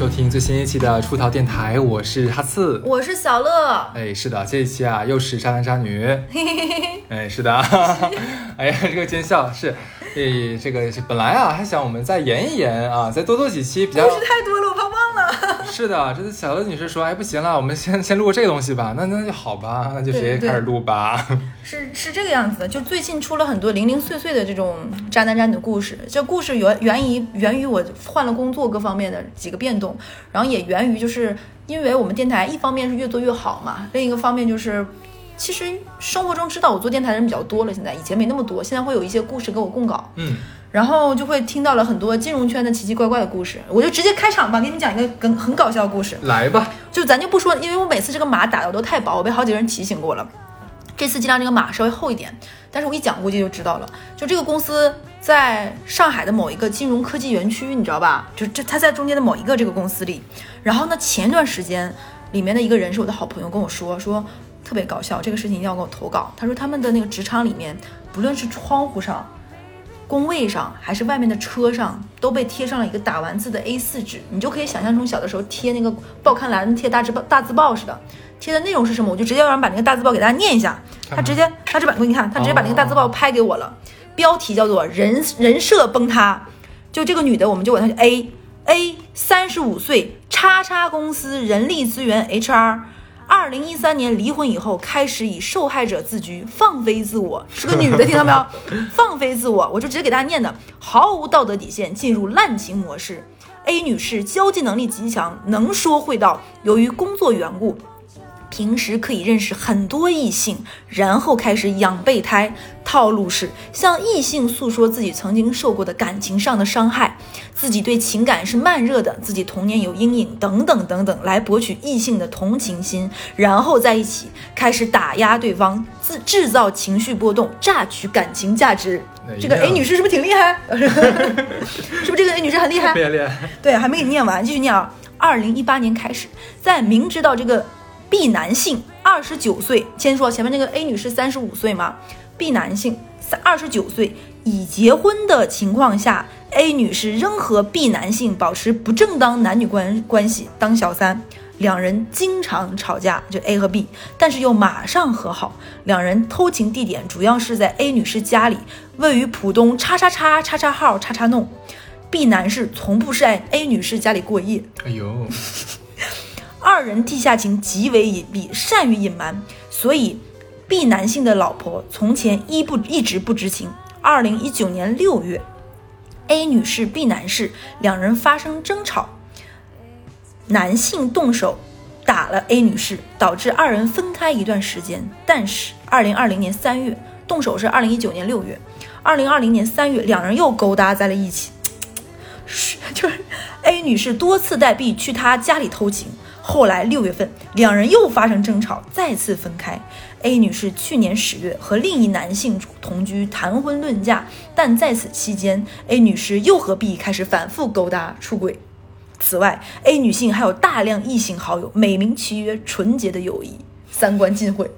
收听最新一期的出逃电台，我是哈刺，我是小乐。哎，是的，这一期啊又是渣男渣女，哎，是的，哎呀，这个奸笑是，哎，这个本来啊还想我们再延一延啊，再多做几期比较，故事太多了。是的，这次小乐女士说，哎，不行了，我们先先录这个东西吧，那那就好吧，那就直接开始录吧。是是这个样子的，就最近出了很多零零碎碎的这种渣男渣女的故事，这故事源源于源于我换了工作各方面的几个变动，然后也源于就是因为我们电台一方面是越做越好嘛，另一个方面就是其实生活中知道我做电台的人比较多了，现在以前没那么多，现在会有一些故事给我供稿，嗯，然后就会听到了很多金融圈的奇奇怪怪的故事，我就直接开场吧，给你们讲一个很很搞笑的故事。来吧，就咱就不说，因为我每次这个码打的都太薄，我被好几个人提醒过了。这次尽量这个码稍微厚一点，但是我一讲估计就知道了。就这个公司在上海的某一个金融科技园区，你知道吧？就这它在中间的某一个这个公司里。然后呢，前段时间里面的一个人是我的好朋友跟我说，说特别搞笑，这个事情一定要给我投稿。他说他们的那个职场里面，不论是窗户上、工位上，还是外面的车上，都被贴上了一个打完字的 A4 纸，你就可以想象从小的时候贴那个报刊栏贴大字报大字报似的。贴的内容是什么？我就直接让人把那个大字报给大家念一下。他直接，他直接把你看，他直接把那个大字报拍给我了。标题叫做“人人设崩塌”。就这个女的，我们就管她叫 A A，三十五岁，叉叉公司人力资源 HR，二零一三年离婚以后，开始以受害者自居，放飞自我，是个女的，听到没有？放飞自我，我就直接给大家念的，毫无道德底线，进入滥情模式。A 女士交际能力极强，能说会道，由于工作缘故。平时可以认识很多异性，然后开始养备胎。套路是向异性诉说自己曾经受过的感情上的伤害，自己对情感是慢热的，自己童年有阴影等等等等，来博取异性的同情心，然后在一起开始打压对方，自制造情绪波动，榨取感情价值。这个 A 女士是不是挺厉害？是不是这个 A 女士很厉害？别厉害。对，还没给你念完，继续念啊。二零一八年开始，在明知道这个。B 男性二十九岁，先说前面那个 A 女士三十五岁嘛。B 男性三二十九岁已结婚的情况下，A 女士仍和 B 男性保持不正当男女关关系，当小三。两人经常吵架，就 A 和 B，但是又马上和好。两人偷情地点主要是在 A 女士家里，位于浦东叉叉叉叉叉号叉叉弄。B 男士从不是在 A 女士家里过夜。哎呦。二人地下情极为隐蔽，善于隐瞒，所以 B 男性的老婆从前一不一直不知情。二零一九年六月，A 女士、B 男士两人发生争吵，男性动手打了 A 女士，导致二人分开一段时间。但是二零二零年三月，动手是二零一九年六月，二零二零年三月两人又勾搭在了一起，是 就是 A 女士多次带 B 去她家里偷情。后来六月份，两人又发生争吵，再次分开。A 女士去年十月和另一男性同居，谈婚论嫁，但在此期间，A 女士又和 B 开始反复勾搭出轨。此外，A 女性还有大量异性好友，美名其曰纯洁的友谊，三观尽毁。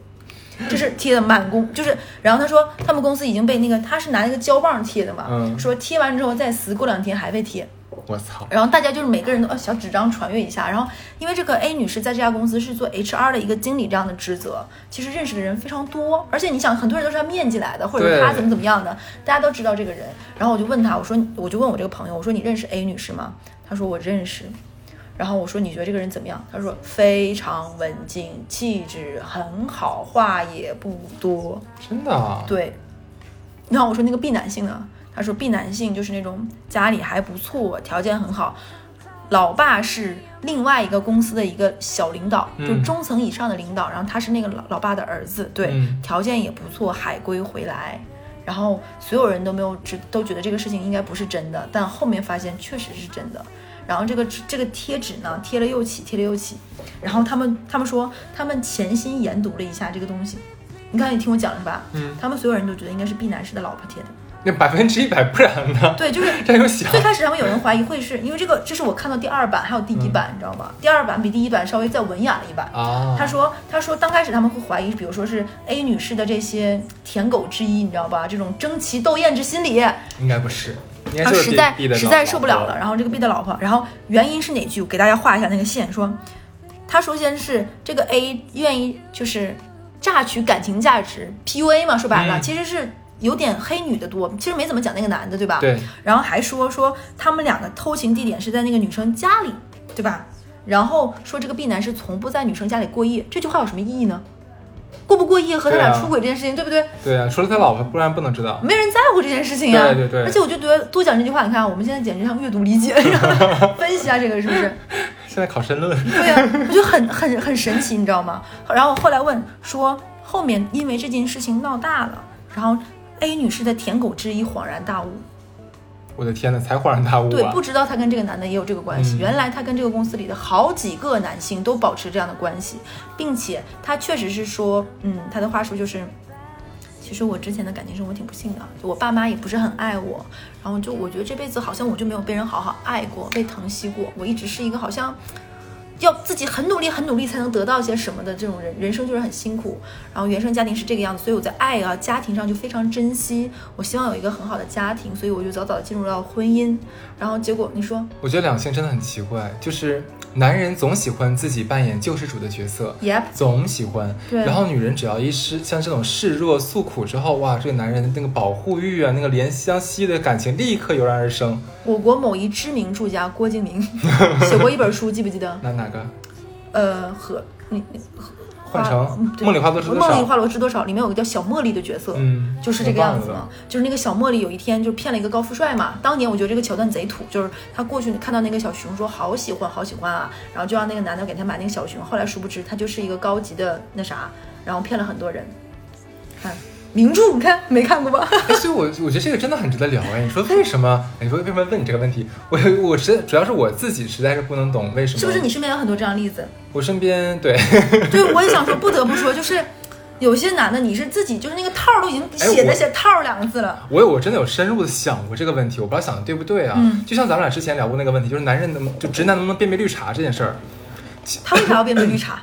就是贴的满公，就是，然后他说他们公司已经被那个，他是拿那个胶棒贴的嘛，说贴完之后再撕，过两天还被贴。我操！然后大家就是每个人都呃小纸张传阅一下，然后因为这个 A 女士在这家公司是做 HR 的一个经理这样的职责，其实认识的人非常多，而且你想很多人都是她面进来的，或者是他怎么怎么样的，大家都知道这个人。然后我就问他，我说我就问我这个朋友，我说你认识 A 女士吗？他说我认识。然后我说你觉得这个人怎么样？他说非常文静，气质很好，话也不多。真的？对。然后我说那个 B 男性呢？他说：“B 男性就是那种家里还不错，条件很好，老爸是另外一个公司的一个小领导，就中层以上的领导。然后他是那个老老爸的儿子，对，条件也不错，海归回来。然后所有人都没有知，都觉得这个事情应该不是真的，但后面发现确实是真的。然后这个这个贴纸呢，贴了又起，贴了又起。然后他们他们说，他们潜心研读了一下这个东西。你刚才你听我讲了是吧？嗯，他们所有人都觉得应该是 B 男士的老婆贴的。”那百分之一百，不然呢？对，就是 这样想。最开始他们有人怀疑会是因为这个，这是我看到第二版还有第一版，你知道吗？第二版比第一版稍微再文雅了一版。啊。他说，他说刚开始他们会怀疑，比如说是 A 女士的这些舔狗之一，你知道吧？这种争奇斗艳之心理。应该不是。他实在实在受不了了，然后这个 B 的老婆，然后原因是哪句？我给大家画一下那个线，说他首先是这个 A 愿意就是榨取感情价值，PUA 嘛，说白了、嗯其实是有点黑女的多，其实没怎么讲那个男的，对吧？。对，然后还说说他们两个偷情地点是在那个女生家里，对吧？然后说这个 B 男是从不在女生家里过夜，这句话有什么意义呢？过不过夜和他俩出轨这件事情，对不对？对啊，除了他老婆，不然不能知道。没人在乎这件事情呀。对对对而且我就觉得多讲这句话，你看我们现在简直像阅读理解，分析一下这个是不是？现在考申论，对呀、我觉得很很很神奇，你知道吗？然后后来问说，后面因为这件事情闹大了，然后 A 女士的舔狗之一恍然大悟，我的天呐，才恍然大悟对，啊不！知道她跟这个男的也有这个关系。嗯原来她跟这个公司里的好几个男性都保持这样的关系，并且她确实是说，嗯，她的话术就是。其实我之前的感情生活挺不幸的，就我爸妈也不是很爱我，然后就我觉得这辈子好像我就没有被人好好爱过，被疼惜过。我一直是一个好像要自己很努力、很努力才能得到些什么的这种人，人生就是很辛苦。然后原生家庭是这个样子，所以我在爱啊、家庭上就非常珍惜。我希望有一个很好的家庭，所以我就早早进入到婚姻。然后结果你说我觉得两性真的很奇怪，就是男人总喜欢自己扮演救世主的角色，，Yep，总喜欢。对然后女人只要一失像这种示弱诉苦之后，哇，这个男人的那个保护欲啊，那个怜香惜玉的感情立刻油然而生。我国某一知名作家郭敬明 写过一本书，记不记得？那哪个？呃，和换成梦里花落知多少？梦里花落知多少里面有个叫小茉莉的角色，嗯，就是这个样子嘛。就是那个小茉莉有一天就骗了一个高富帅嘛。当年我觉得这个桥段贼土，就是他过去看到那个小熊说好喜欢好喜欢啊，然后就让那个男的给他买那个小熊。后来殊不知他就是一个高级的那啥，然后骗了很多人。看名著，你看没看过吧？哎，所以我我觉得这个真的很值得聊哎。你说为什么？你说为什么问你这个问题？我我实主要是我自己实在是不能懂为什么。是不是你身边有很多这样的例子？我身边对，对，我也想说，不得不说，就是有些男的，你是自己就是那个套儿都已经写在写套儿两个字了。我有我真的有深入的想过这个问题，我不知道想的对不对啊？嗯就像咱们俩之前聊过那个问题，就是男人能就直男能不能辨别绿茶这件事儿。他为啥要辨别绿茶？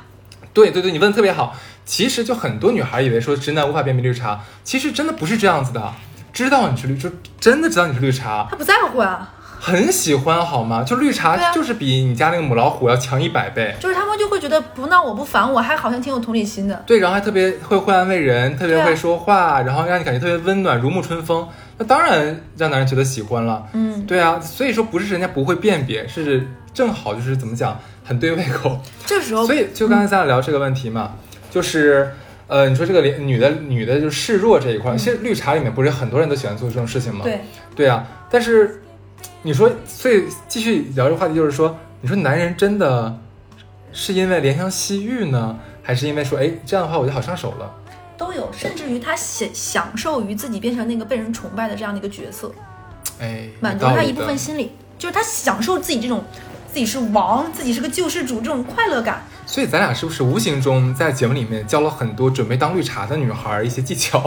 对对对，你问的特别好。其实就很多女孩以为说直男无法辨别绿茶，其实真的不是这样子的。知道你是绿，就真的知道你是绿茶，他不在乎啊，很喜欢好吗？就绿茶啊就是比你家那个母老虎要强一百倍。就是他们就会觉得不闹我不烦我，还好像挺有同理心的。对，然后还特别会会安慰人，特别会说话，然后让你感觉特别温暖，如沐春风。那当然让男人觉得喜欢了。嗯，对啊，所以说不是人家不会辨别，是正好就是怎么讲，很对胃口。这时候所以就刚才咱俩聊这个问题嘛，就是呃，你说这个连女的女的就示弱这一块，其实绿茶里面不是很多人都喜欢做这种事情吗？嗯对，对啊，但是你说，所以继续聊这个话题，就是说，你说男人真的是因为怜香惜玉呢，还是因为说，哎，这样的话我就好上手了？都有，甚至于他享享受于自己变成那个被人崇拜的这样的一个角色，哎，满足他一部分心理，就是他享受自己这种自己是王，自己是个救世主这种快乐感。所以咱俩是不是无形中在节目里面教了很多准备当绿茶的女孩一些技巧？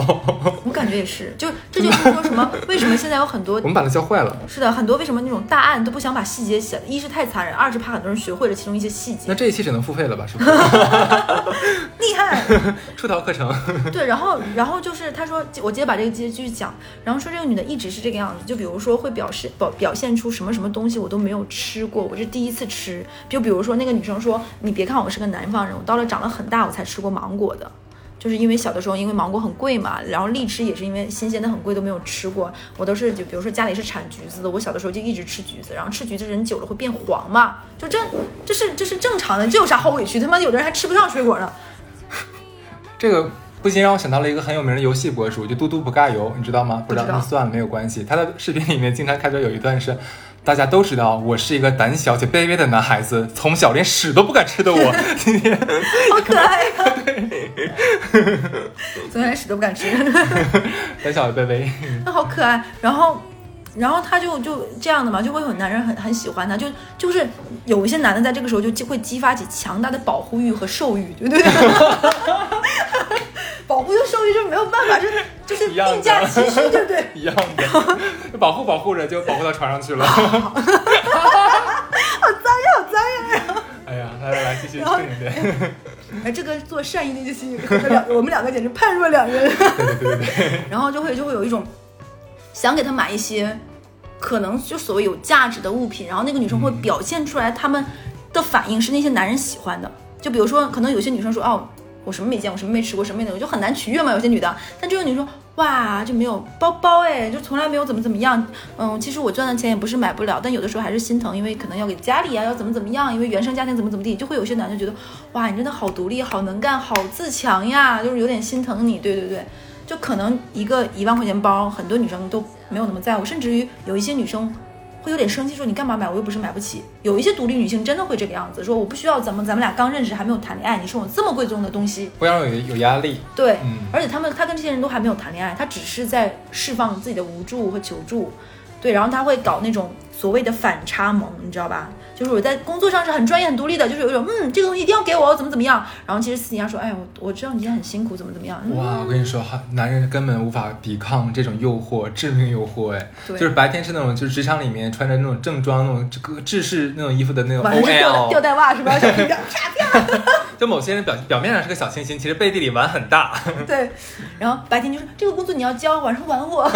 我感觉也是，就这就是说什么？为什么现在有很多我们把它教坏了。是的，很多为什么那种大案都不想把细节写，一是太残忍，二是怕很多人学会了其中一些细节那。这一期只能付费了吧？是不是？厉害，出逃课程。对，然后然后就是他说，我接着把这个接着继续讲，然后说这个女的一直是这个样子，就比如说会表示表表现出什么什么东西我都没有吃过，我这第一次吃，就比如说那个女生说，你别看我是个南方人，我到了长了很大我才吃过芒果的。就是因为小的时候，因为芒果很贵嘛，然后荔枝也是因为新鲜的很贵，都没有吃过。我都是就比如说家里是产橘子的，我小的时候就一直吃橘子，然后吃橘子人久了会变黄嘛，就这这是这是正常的，这有啥好委屈？他妈有的人还吃不上水果呢。这个不禁让我想到了一个很有名的游戏博主，就嘟嘟不尬游，你知道吗？不知道那算了，没有关系。他的视频里面经常开头有一段是。大家都知道我是一个胆小且卑微的男孩子，从小连屎都不敢吃的我，今天好可爱呀、从小连屎都不敢吃，胆小又卑微。那好可爱。然后，然后他就就这样的嘛，就会有男人很很喜欢他，就就是有一些男的在这个时候就就会激发起强大的保护欲和兽欲，对不对？保护欲、兽欲就没有办法，就是就是并驾齐驱，对不对？一样的，保护保护着就保护到床上去了。好脏呀，好脏呀！哎呀，来来来，继续正经点。哎，这个做善意那些心，我们两我们两个简直判若两人。对对对对对，然后就会就会有一种想给他买一些可能就所谓有价值的物品，然后那个女生会表现出来他们的反应是那些男人喜欢的。就比如说，可能有些女生说，哦，我什么没见过，什么没吃过，什么没那个，就很难取悦嘛。有些女的，但这个女生哇就没有包包哎，就从来没有怎么怎么样。嗯，其实我赚的钱也不是买不了，但有的时候还是心疼，因为可能要给家里啊，要怎么怎么样，因为原生家庭怎么怎么地，就会有些男的觉得，哇，你真的好独立，好能干，好自强呀，就是有点心疼你。对对对，就可能一个一万块钱包，很多女生都没有那么在乎，甚至于有一些女生。会有点生气，说你干嘛买？我又不是买不起。有一些独立女性真的会这个样子，说我不需要咱们咱们俩刚认识还没有谈恋爱，你送我这么贵重的东西，不要有有压力。对，嗯而且他们他跟这些人都还没有谈恋爱，他只是在释放自己的无助和求助。对，然后他会搞那种所谓的反差萌，你知道吧？就是我在工作上是很专业、很独立的，就是有一种嗯，这个东西一定要给我，怎么怎么样。然后其实私底下说，哎，我我知道你今天很辛苦，怎么怎么样。嗯哇，我跟你说，哈，男人根本无法抵抗这种诱惑，致命诱惑，哎，对就是白天是那种，就是职场里面穿着那种正装、那种这个制式那种衣服的那种晚上是吊吊带袜是吧？就某些人表表面上是个小清新，其实背地里玩很大。对，然后白天就是这个工作你要交，晚上玩我。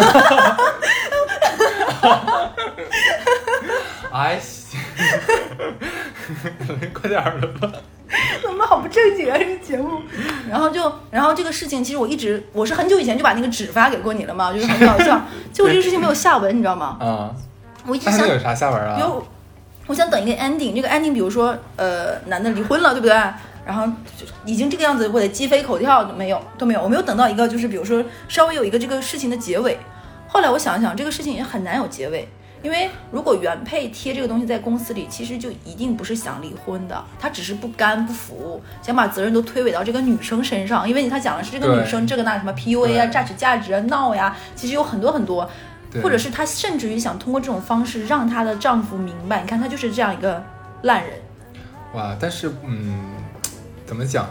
哎，快点儿了吧？怎么好不正经啊这个节目？然后就，然后这个事情其实我一直，我是很久以前就把那个纸发给过你了嘛，就是很搞笑。结果这个事情没有下文，你知道吗？啊，我一直想有啥下文啊？比如，我想等一个 ending，这个 ending，比如说，呃，男的离婚了，对不对？然后就已经这个样子，我得鸡飞狗跳，没有都没有，我没有等到一个就是比如说稍微有一个这个事情的结尾。后来我想一想，这个事情也很难有结尾，因为如果原配贴这个东西在公司里，其实就一定不是想离婚的，他只是不甘不服，想把责任都推诿到这个女生身上，因为他讲的是这个女生这个那什么 PUA 啊、榨取价值啊、闹呀，其实有很多很多。对或者是她甚至于想通过这种方式让她的丈夫明白，你看她就是这样一个烂人。哇，但是嗯，怎么讲？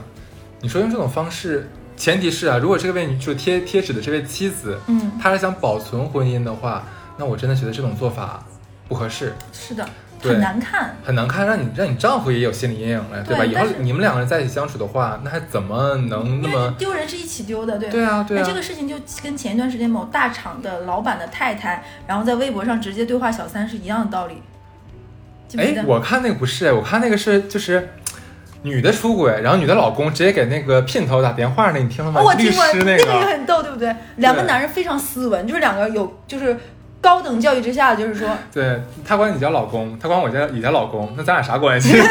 你说用这种方式，前提是啊，如果这位女就贴贴纸的这位妻子，嗯，她是想保存婚姻的话，那我真的觉得这种做法不合适，是的，很难看。很难看，让你让你丈夫也有心理阴影了，对吧？以后你们两个人在一起相处的话，那还怎么能那么？丢人是一起丢的，对。对啊，对啊，那这个事情就跟前一段时间某大厂的老板的太太，然后在微博上直接对话小三是一样的道理。哎我看那个不是，我看那个是就是。女的出轨，然后女的老公直接给那个姘头打电话，那你听了吗？哦我律听过，师那那个也很逗，对不对？两个男人非常斯文，就是两个有就是高等教育之下，就是说 对他管你叫老公，他管我叫你叫老公，那咱俩啥关系？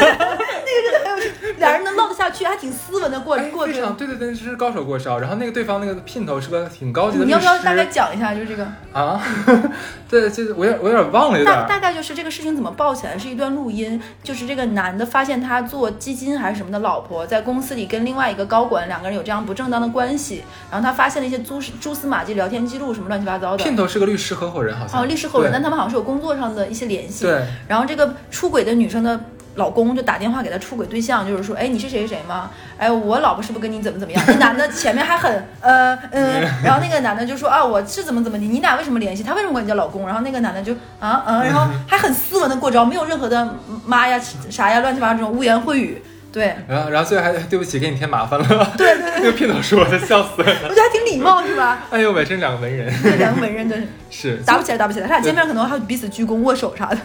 俩人能唠得下去，还挺斯文的过哎过着非常。对对对，这是高手过招。然后那个对方那个姘头是个挺高级的你要不要大概讲一下？就是这个。啊？对，这我有点我有点忘了，有点大大概就是这个事情怎么爆起来，是一段录音，就是这个男的发现他做基金还是什么的老婆在公司里跟另外一个高管两个人有这样不正当的关系，然后他发现了一些蛛丝蛛丝马迹、聊天记录什么乱七八糟的。姘头是个律师合伙人，好像哦，律师合伙人，但他们好像是有工作上的一些联系。对然后这个出轨的女生的老公就打电话给他出轨对象，就是说，哎，你是谁谁谁吗？哎，我老婆是不是跟你怎么怎么样？那男的前面还很呃嗯，然后那个男的就说啊，我是怎么怎么的，你俩为什么联系？他为什么管你叫老公？然后那个男的就啊嗯，然后还很斯文的过招，没有任何的妈呀啥呀乱七八糟这种污言秽语。对，然后然后最后还对不起，给你添麻烦了。对对 那个片头说的，笑死了。我觉得还挺礼貌是吧？哎呦喂，真两个文人，这两个文人真 是。打不起来，打不起来，他俩见面可能还会彼此鞠躬握手啥的。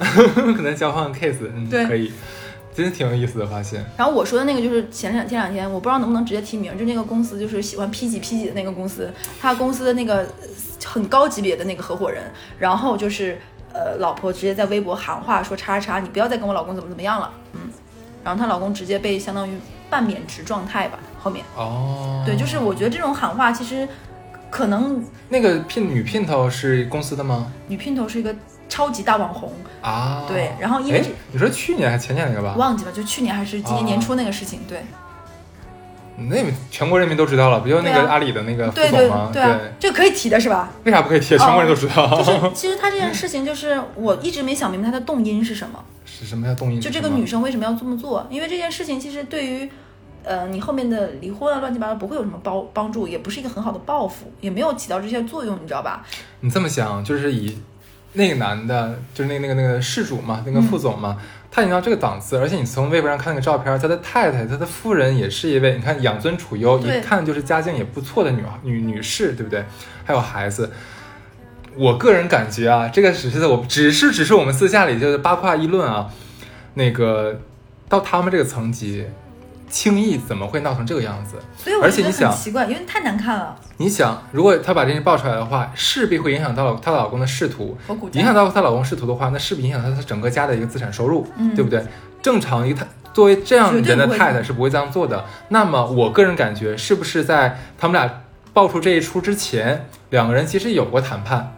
可能交换 case，嗯，对。可以，真的挺有意思的发现。然后我说的那个就是前两前两天，我不知道能不能直接提名，就那个公司就是喜欢 P 几 P 几的那个公司，他公司的那个呃很高级别的那个合伙人，然后就是呃老婆直接在微博喊话说叉叉叉，你不要再跟我老公怎么怎么样了，嗯，然后她老公直接被相当于半免职状态吧，后面哦，对，就是我觉得这种喊话其实可能那个聘女姘头是公司的吗？女姘头是一个超级大网红，啊，对然后因为你说去年还前年那个吧？忘记了，就去年还是今年年初那个事情，对。那全国人民都知道了，不就那个阿里的那个副对对？对啊，这个可以提的是吧？为啥不可以提？全国人都知道。就是 其实他这件事情，就是我一直没想明白他的动因是什么。是什么叫动因？就这个女生为什么要这么做？因为这件事情其实对于，呃，你后面的离婚啊乱七八糟不会有什么帮帮助，也不是一个很好的报复，也没有起到这些作用，你知道吧？你这么想，就是以那个男的，就是那个那个那个事主嘛，那个副总嘛，他已经到这个档次，而且你从微博上看那个照片，他的太太，他的夫人也是一位，你看养尊处优，一看就是家境也不错的女女女士，对不对？还有孩子。我个人感觉啊，这个只是我只是只是我们私下里就是八卦议论啊，那个到他们这个层级，轻易怎么会闹成这个样子？所以我觉得而且你想很奇怪，因为太难看了。你想，如果她把这件事爆出来的话，势必会影响到她老公的仕途，影响到她老公仕途的话，那势必影响到她整个家的一个资产收入，嗯对不对？正常一个太作为这样人的太太是不会这样做的。那么我个人感觉，是不是在他们俩爆出这一出之前，两个人其实有过谈判，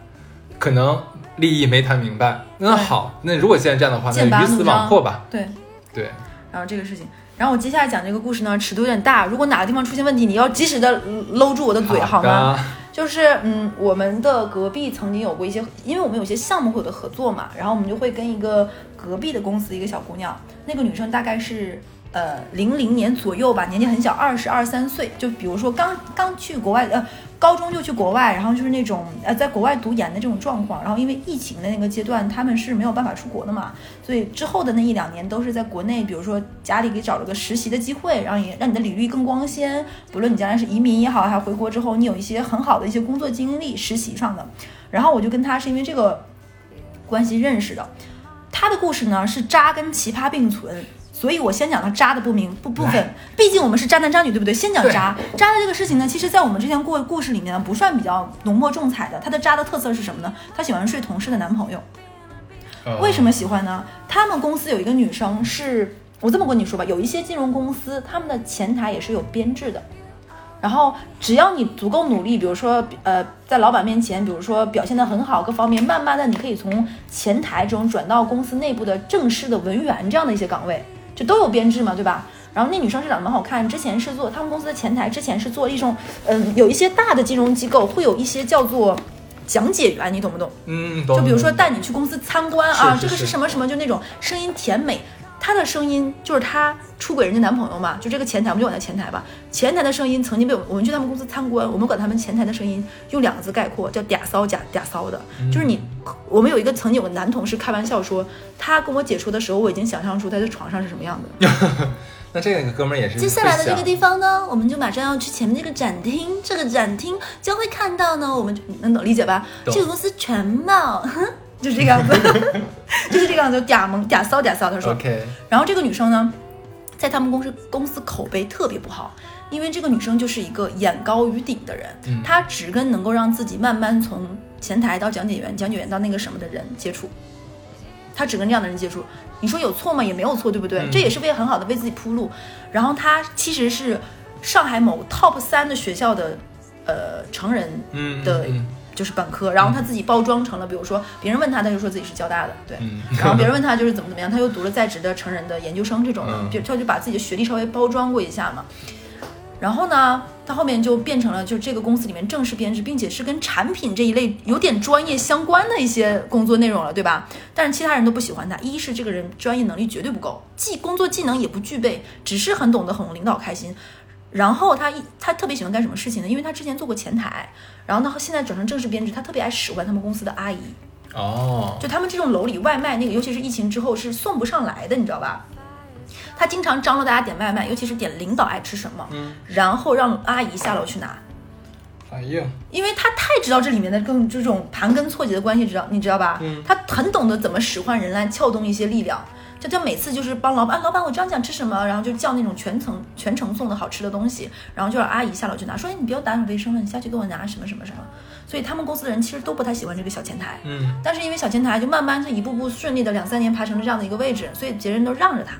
可能利益没谈明白。那好，那如果现在这样的话，那鱼死网破吧。对，对，然后这个事情，然后我接下来讲这个故事呢，尺度有点大，如果哪个地方出现问题，你要及时的搂住我的嘴，好吗？就是嗯，我们的隔壁曾经有过一些，因为我们有些项目会有的合作嘛，然后我们就会跟一个隔壁的公司一个小姑娘，那个女生大概是呃零零年左右吧，年纪很小，二十二三岁，就比如说刚刚去国外呃高中就去国外，然后就是那种呃在国外读研的这种状况，然后因为疫情的那个阶段，他们是没有办法出国的嘛，所以之后的那一两年都是在国内，比如说家里给找了个实习的机会，让你让你的履历更光鲜。不论你将来是移民也好，还是回国之后，你有一些很好的一些工作经历，实习上的。然后我就跟他是因为这个关系认识的。他的故事呢是渣跟奇葩并存。所以我先讲他渣的不明不部分，毕竟我们是渣男渣女，对不对？先讲渣，渣的这个事情呢，其实在我们之前过故事里面呢，不算比较浓墨重彩的。他的渣的特色是什么呢？他喜欢睡同事的男朋友。呃为什么喜欢呢？他们公司有一个女生是，我这么跟你说吧，有一些金融公司，他们的前台也是有编制的。然后只要你足够努力，比如说呃，在老板面前，比如说表现得很好，各方面，慢慢的你可以从前台中转到公司内部的正式的文员这样的一些岗位，就都有编制嘛，对吧？然后那女生是长得蛮好看，之前是做他们公司的前台，之前是做一种嗯，有一些大的金融机构会有一些叫做讲解员，你懂不懂？嗯，懂就比如说带你去公司参观啊，这个是是什么什么，就那种声音甜美。她的声音就是她出轨人家男朋友嘛，就这个前台，我们就管他前台吧。前台的声音曾经被我我们去他们公司参观，我们管他们前台的声音用两个字概括，叫嗲骚假嗲骚的。就是你，我们有一个曾经有个男同事开玩笑说，他跟我解说的时候，我已经想象出他在床上是什么样的。那这个哥们儿也是接下来的这个地方呢，我们就马上要去前面这个展厅，这个展厅将会看到呢，我们就能懂理解吧？这个公司全貌，哼，就是这个样子，就是这个样子，嗲萌嗲骚嗲骚。他说，OK，然后这个女生呢，在他们公司公司口碑特别不好，因为这个女生就是一个眼高于顶的人，嗯她只跟能够让自己慢慢从前台到讲解员，讲解员到那个什么的人接触，她只跟这样的人接触。你说有错吗？也没有错，对不对？嗯这也是为很好的为自己铺路。然后她其实是上海某 top 三的学校的呃成人嗯的嗯就是本科，然后他自己包装成了，比如说别人问他，他就说自己是交大的，对。嗯，然后别人问他就是怎么怎么样，他又读了在职的成人的研究生这种的，嗯就他就把自己的学历稍微包装过一下嘛。然后呢，他后面就变成了就这个公司里面正式编制，并且是跟产品这一类有点专业相关的一些工作内容了，对吧？但是其他人都不喜欢他，一是这个人专业能力绝对不够，技工作技能也不具备，只是很懂得哄领导开心。然后他一他特别喜欢干什么事情呢？因为他之前做过前台，然后呢现在转成正式编制，他特别爱使唤他们公司的阿姨。哦，就他们这种楼里外卖那个，尤其是疫情之后是送不上来的，你知道吧？他经常张罗大家点外卖，尤其是点领导爱吃什么，嗯然后让阿姨下楼去拿，哎呀，因为他太知道这里面的更这种盘根错节的关系，知道你知道吧？嗯他很懂得怎么使唤人来撬动一些力量。就他每次就是帮老板，啊老板我这样讲吃什么，然后就叫那种全程全程送的好吃的东西，然后就让阿姨下楼去拿，说哎你不要打扫卫生了，你下去给我拿什么什么什么。所以他们公司的人其实都不太喜欢这个小前台。嗯但是因为小前台就慢慢就一步步顺利的两三年爬成了这样的一个位置，所以别人都让着他。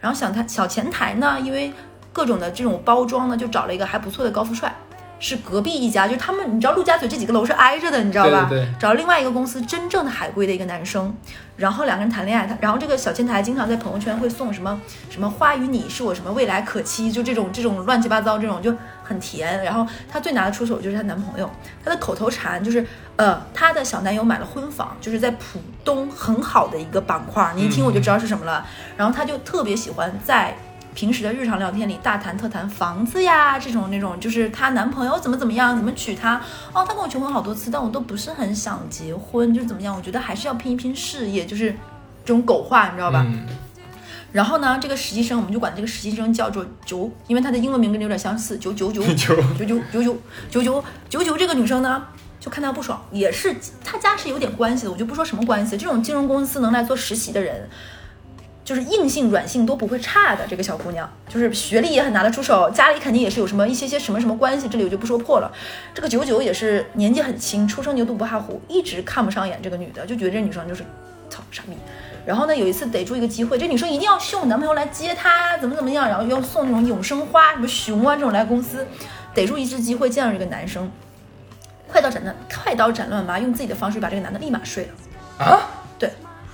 然后小台小前台呢，因为各种的这种包装呢，就找了一个还不错的高富帅，是隔壁一家，就是他们你知道陆家嘴这几个楼是挨着的，你知道吧？对对对找了另外一个公司真正的海归的一个男生，然后两个人谈恋爱，他然后这个小前台经常在朋友圈会送什么什么花与你是我什么未来可期，就这种这种乱七八糟这种就很甜。然后她最拿得出手就是她男朋友，她的口头禅就是呃，她的小男友买了婚房，就是在浦东很好的一个板块，你一听我就知道是什么了。然后她就特别喜欢在。平时的日常聊天里大谈特谈房子呀，这种那种就是她男朋友怎么怎么样，怎么娶她哦，她跟我求婚好多次，但我都不是很想结婚，就是怎么样？我觉得还是要拼一拼事业，就是这种狗话，你知道吧？嗯然后呢，这个实习生我们就管这个实习生叫做九，因为他的英文名跟你有点相似，九九九 九九九九九九九九九这个女生呢，就看他不爽，也是他家是有点关系的，我就不说什么关系。这种金融公司能来做实习的人，就是硬性软性都不会差的。这个小姑娘就是学历也很拿得出手，家里肯定也是有什么一些些什么什么关系，这里我就不说破了。这个九九也是年纪很轻，初生牛犊不怕虎，一直看不上眼这个女的，就觉得这女生就是操傻逼。然后呢，有一次逮住一个机会，这女生一定要秀男朋友来接她，怎么怎么样，然后要送那种永生花、什么熊啊这种来公司，逮住一次机会见到这个男生。快刀斩乱，快刀斩乱麻，用自己的方式把这个男的立马睡了。啊，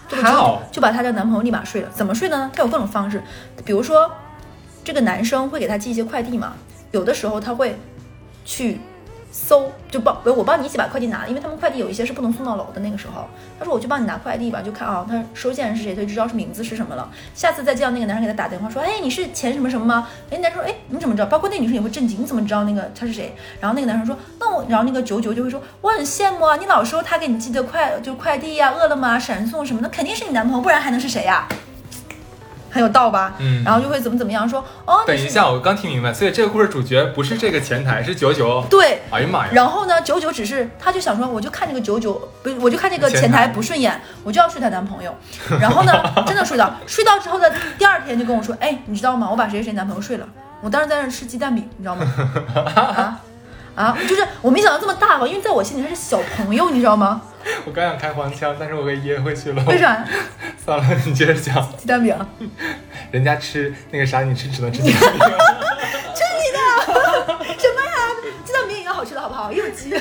对，这个好就就把她的男朋友立马睡了。怎么睡的呢？她有各种方式，比如说这个男生会给她寄一些快递嘛，有的时候他会去搜，就帮我帮你一起把快递拿了，因为他们快递有一些是不能送到楼的。那个时候，他说我去帮你拿快递吧，就看啊，他收件人是谁，他就知道是名字是什么了。下次再见到那个男生给他打电话说，哎，你是前什么什么吗？哎，男生说，哎，你怎么知道？包括那女生也会震惊，你怎么知道那个他是谁？然后那个男生说，那我，然后那个九九就会说，我很羡慕啊，你老说他给你寄的快就快递呀、饿了么、闪送什么的，肯定是你男朋友，不然还能是谁呀、很有道吧？嗯然后就会怎么怎么样说，哦，等一下，我刚听明白，所以这个故事主角不是这个前台，是九九。对，哎呀妈呀！然后呢，九九只是他就想说，我就看这个九九，不，我就看这个前台不顺眼，我就要睡她男朋友。然后呢，真的睡到，睡到之后的第二天就跟我说，哎，你知道吗？我把谁谁谁男朋友睡了。我当时在那吃鸡蛋饼，你知道吗？啊啊，就是我没想到这么大吧，因为在我心里他是小朋友，你知道吗？我刚想开黄腔，但是我给噎回去了。为？啥？算了，你接着讲。鸡蛋饼，人家吃那个啥，你吃只能吃鸡蛋饼。吃你的什么呀？鸡蛋饼也要好吃的好不好？又有鸡。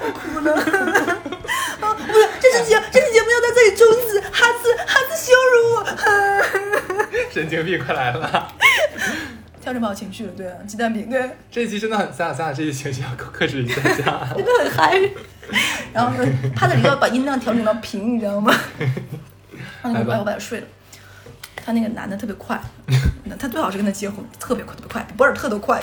我哭了。啊，不是，这期节这期节目要在这里终止，哈次哈次羞辱我。神经病，快来了！调整不好情绪了，对啊，鸡蛋饼，对，这一期真的很，咱俩咱俩这一期情绪要克克制一下下。真的很嗨。然后呢，他的一个把音量调整到平，你知道吗？然后那个我把他睡了。他那个男的特别快，他最好是跟他结婚，特别快，特别快，比博尔特都快。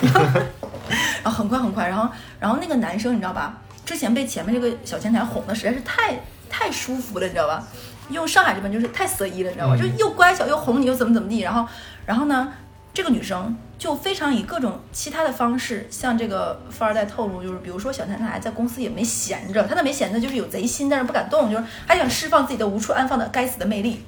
然后很快很快，然后然后那个男生你知道吧？之前被前面这个小前台哄的实在是太太舒服了，你知道吧？用上海这边就是太色一了，你知道吧？嗯就又乖巧又哄你又怎么怎么地，然后然后呢，这个女生就非常以各种其他的方式向这个富二代透露，就是比如说小前台在公司也没闲着，他那没闲着就是有贼心，但是不敢动，就是还想释放自己的无处安放的该死的魅力。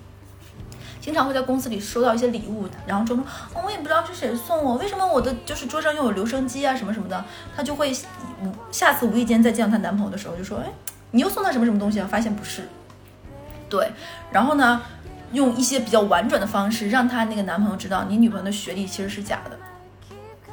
经常会在公司里收到一些礼物，然后说说、哦，我也不知道是谁送我，为什么我的就是桌上又有留声机啊什么什么的，她就会无下次无意间再见到她男朋友的时候就说，哎，你又送她什么什么东西啊？发现不是，对，然后呢，用一些比较婉转的方式让她那个男朋友知道你女朋友的学历其实是假的，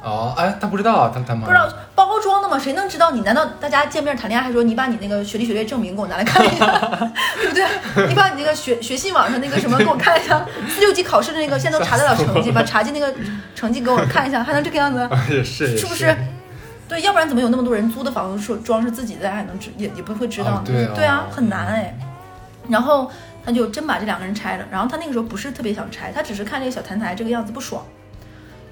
哦，哎，他不知道啊，他他妈不知道包装的吗？谁能知道你？难道大家见面谈恋爱还说你把你那个学历学历证明给我拿来看一下，对不对？你把你那个学学信网上那个什么给我看一下，四六级考试的那个现在都查得了成绩，把查进那个成绩给我看一下，还能这个样子？也是，也是不是？对，要不然怎么有那么多人租的房子说装是自己的，还能知也也不会知道呢？哦对哦对啊，很难哎。然后他就真把这两个人拆了，然后他那个时候不是特别想拆，他只是看这个小前台这个样子不爽，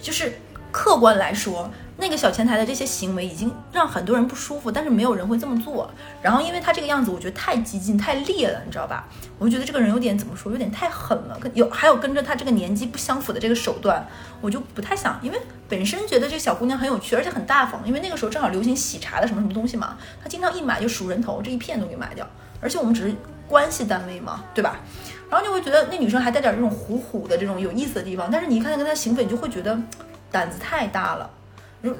就是客观来说，那个小前台的这些行为已经让很多人不舒服，但是没有人会这么做。然后因为他这个样子，我觉得太激进、太烈了，你知道吧？我觉得这个人有点怎么说，有点太狠了。跟有还有跟着他这个年纪不相符的这个手段，我就不太想，因为本身觉得这小姑娘很有趣，而且很大方。因为那个时候正好流行喜茶的什么什么东西嘛，她经常一买就数人头，这一片都给买掉。而且我们只是关系单位嘛，对吧？然后就会觉得那女生还带点这种虎虎的这种有意思的地方，但是你一看她跟她行为，你就会觉得胆子太大了，如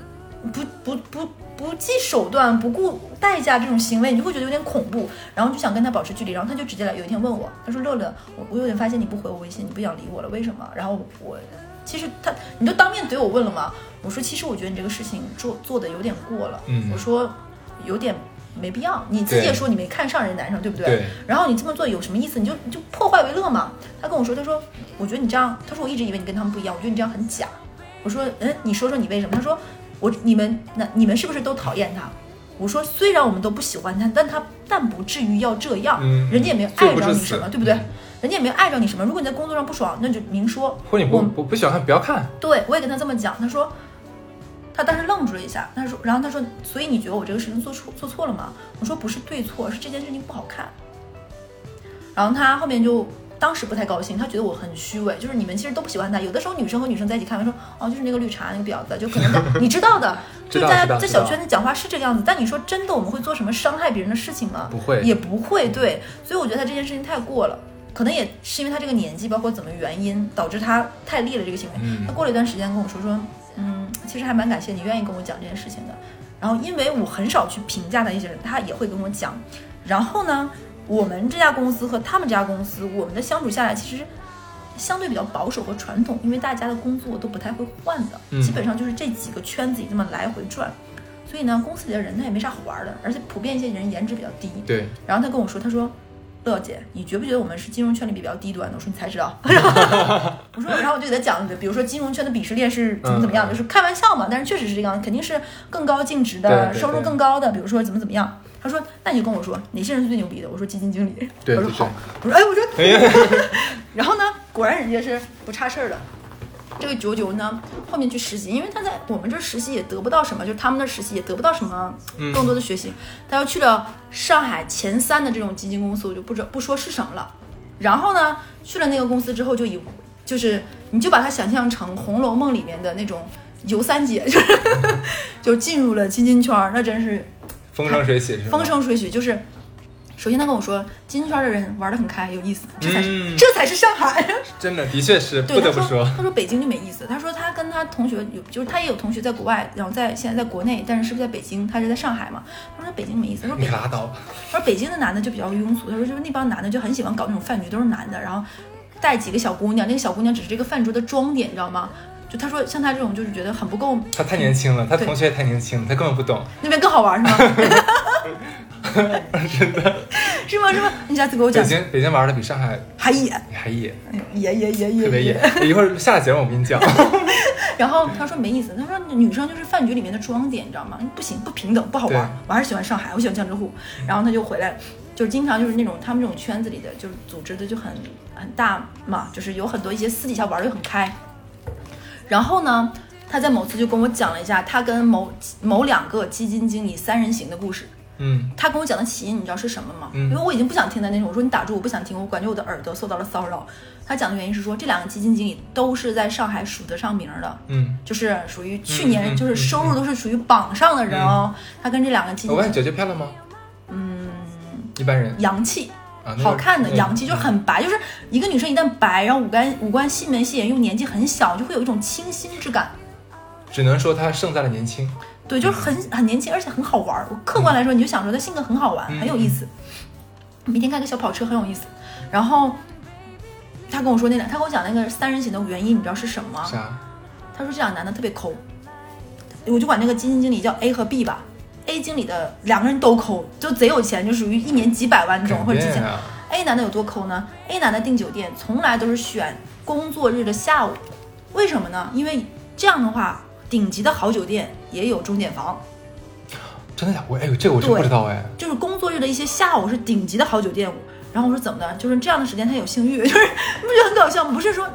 不不不不计手段、不顾代价这种行为，你就会觉得有点恐怖，然后就想跟她保持距离。然后她就直接来，有一天问我，她说：“乐乐，我我有点发现你不回我微信，你不想理我了，为什么？”然后我其实她你就当面怼我问了吗？我说：“其实我觉得你这个事情做做的有点过了。”我说有点。没必要，你自己也说你没看上人男生，对不对？对然后你这么做有什么意思？你就你就破坏为乐嘛。他跟我说，他说，我觉得你这样，他说我一直以为你跟他们不一样，我觉得你这样很假。我说，嗯，你说说你为什么？他说，我你们那你们是不是都讨厌他？我说，虽然我们都不喜欢他，但他但不至于要这样，嗯人家也没碍着你什么，死对不对嗯？人家也没有碍着你什么。如果你在工作上不爽，那就明说。或者你不不不喜欢看，不要看。对我也跟他这么讲，他说，他当时愣住了一下，他说，然后他说，所以你觉得我这个事情做错做错了吗？我说不是对错，是这件事情不好看。然后他后面就当时不太高兴，他觉得我很虚伪，就是你们其实都不喜欢他。有的时候女生和女生在一起开玩笑说，哦，就是那个绿茶那个婊子，就可能在 你知道的，就大家在小圈子讲话是这个样子。但你说真的，我们会做什么伤害别人的事情吗？不会也不会。对，所以我觉得他这件事情太过了。可能也是因为他这个年纪，包括怎么原因导致他太烈了这个行为。嗯他过了一段时间跟我说说，嗯，其实还蛮感谢你愿意跟我讲这件事情的。然后因为我很少去评价的一些人，他也会跟我讲。然后呢，我们这家公司和他们这家公司，我们的相处下来其实相对比较保守和传统，因为大家的工作都不太会换的，嗯基本上就是这几个圈子里这么来回转。所以呢，公司里的人他也没啥好玩的，而且普遍一些人颜值比较低。对，然后他跟我说，他说。乐姐，你觉不觉得我们是金融圈里比较低端的？我说你才知道。我说，然后我就给他讲，比如说金融圈的鄙视链是怎么怎么样，嗯就是开玩笑嘛。但是确实是这样，肯定是更高净值的，收入更高的，比如说怎么怎么样。他说，那你就跟我说哪些人是最牛逼的？我说基金经理。我说好。我说哎，我说 然后呢，果然人家是不差事儿的。这个九九呢，后面去实习，因为他在我们这儿实习也得不到什么，就是他们那儿实习也得不到什么嗯更多的学习。他又去了上海前三的这种基金公司，我就不知不说是什么了。然后呢，去了那个公司之后，就以就是你就把它想象成《红楼梦》里面的那种尤三姐，就 是就进入了基金圈儿，那真是风生水起？风生水起。就是首先他跟我说，金圈儿的人玩的很开，有意思，这才是、嗯这才是上海。真的，的确是对，不得不他说，他说北京就没意思。他说他跟他同学有，就是他也有同学在国外，然后在现在在国内，但是是不是在北京？他是在上海嘛？他说北京没意思。他说你北，可拉倒。他说北京的男的就比较庸俗。他说就是那帮男的就很喜欢搞那种饭局，都是男的，然后带几个小姑娘，那个小姑娘只是这个饭桌的装点，你知道吗？就他说像他这种就是觉得很不够，他太年轻了，他同学也太年轻了，他根本不懂。那边更好玩是吗？真的，是吗？是吗？你下次给我讲，北京北京玩的比上海还野还野，野野野野特别野。野。一会儿下了节目我跟你讲。然后他说没意思，他说女生就是饭局里面的装点，你知道吗？不行，不平等，不好玩。我还是喜欢上海，我喜欢江浙沪。然后他就回来，就是经常就是那种他们这种圈子里的，就是组织的就很很大嘛，就是有很多一些私底下玩的又很开。然后呢，他在某次就跟我讲了一下他跟某某两个基金经理三人行的故事。嗯，他跟我讲的起因，你知道是什么吗？嗯因为我已经不想听的那种。我说你打住，我不想听，我感觉我的耳朵受到了骚扰。他讲的原因是说，这两个基金经理都是在上海数得上名儿的，嗯，就是属于去嗯年嗯就是收入都是属于榜上的人哦。他跟这两个基金我问九九漂亮吗？嗯，一般人洋气。好看的洋气，就是很白，就是一个女生一旦白，然后五官五官细眉细眼，又年纪很小，就会有一种清新之感。只能说她胜在了年轻。对，就是很很年轻，而且很好玩儿。我客观来说，你就想说她性格很好玩，嗯很有意思。每天开个小跑车很有意思。然后他跟我说那两，他跟我讲那个三人行的原因，你知道是什么吗？啥？他说这俩男的特别抠，我就管那个基金经理叫 A 和 B 吧。A 经理的两个人都抠，就贼有钱，就属于一年几百万那种或者几千。A 男的有多抠呢？A 男的订酒店从来都是选工作日的下午，为什么呢？因为这样的话，顶级的好酒店也有钟点房。真的假？我哎呦，这个我真不知道哎。就是工作日的一些下午是顶级的好酒店。然后我说怎么的？就是这样的时间他有性欲，就是你不觉得很搞笑吗？不是说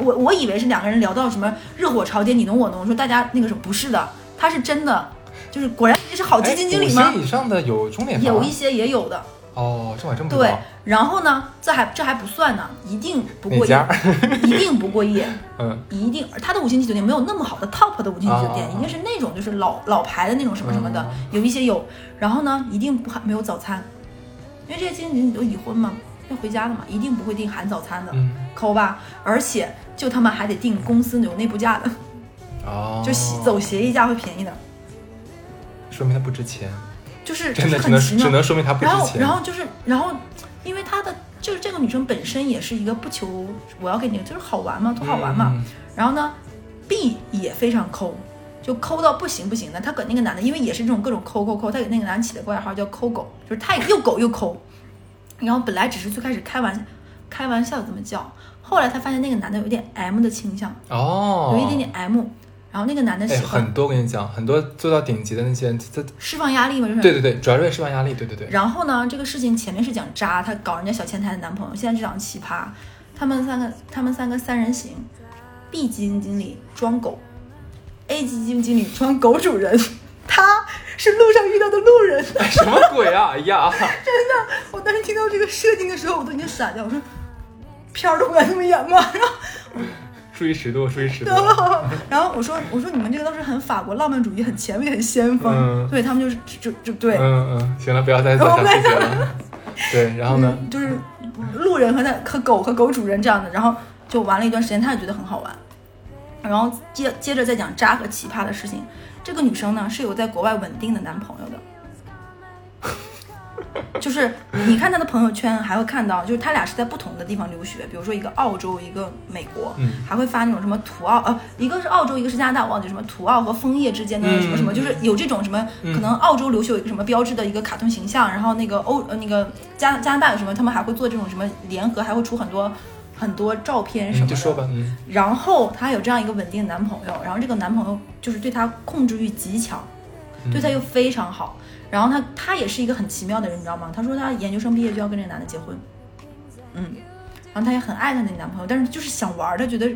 我我以为是两个人聊到什么热火朝天，你侬我侬，说大家那个什么不是的，他是真的，就是果然这是好基金经理吗？哎以上的有钟点房？有一些也有的，哦，这我还真不知对。。然后呢，这还这还不算呢，一定不过夜，一定不过夜，嗯，一定。他的五星级酒店没有那么好的 top 的五星级酒店，啊一定是那种就是老老牌的那种什么什么的，嗯。有一些有。然后呢，一定不含没有早餐，因为这些经理你都已婚嘛，要回家了嘛，一定不会订含早餐的，嗯，抠吧。而且就他们还得订公司有内部价的，哦，就走协议价会便宜的，说明他不值钱，就是真的只就是很奇妙能只能说明他不值钱。然后然后就是，然后，因为她的就是这个女生本身也是一个不求我要给你，就是好玩嘛，图好玩嘛。嗯然后呢，B 也非常抠，就抠到不行不行的。他给那个男的，因为也是这种各种抠抠抠，他给那个男的起的外号叫抠狗，就是他又狗又抠。然后本来只是最开始开玩开玩笑的这么叫，后来他发现那个男的有点 M 的倾向，哦，有一点点 M。然后那个男的哎，喜欢很多我跟你讲，很多做到顶级的那些人，他他释放压力嘛，就是对对对，主要是为释放压力，对对对。然后呢，这个事情前面是讲渣，他搞人家小前台的男朋友，现在就讲奇葩。他们三个，他们三个三人行，B 基金经理装狗，A 基金经理装狗主人，他是路上遇到的路人。什么鬼啊！哎呀，真的我当时听到这个设定的时候，我都已经傻掉。我说，片儿都不敢这么演吗？然后注意尺度，注意尺度。然后我说我说你们这个都是很法国浪漫主义，很前卫，很先锋，嗯对他们就是就就对，嗯嗯，行了，不要再讲下细节了。对，然后呢？嗯就是路人和他和狗和狗主人这样的，然后就玩了一段时间，他也觉得很好玩。然后接接着再讲渣和奇葩的事情。这个女生呢是有在国外稳定的男朋友的，就是你看他的朋友圈还会看到，就是他俩是在不同的地方留学，比如说一个澳洲，一个美国，嗯还会发那种什么土澳，呃，一个是澳洲，一个是加拿大，我忘记什么土澳和枫叶之间的什么什么，嗯就是有这种什么，可能澳洲留学有一个什么标志的一个卡通形象，然后那个欧呃那个加加拿大有什么，他们还会做这种什么联合，还会出很多很多照片什么嗯，的。就说吧，嗯然后她有这样一个稳定的男朋友，然后这个男朋友就是对她控制欲极强，嗯对她又非常好。然后她她也是一个很奇妙的人，你知道吗？她说她研究生毕业就要跟这个男的结婚，嗯，然后她也很爱她那个男朋友，但是就是想玩儿，她觉得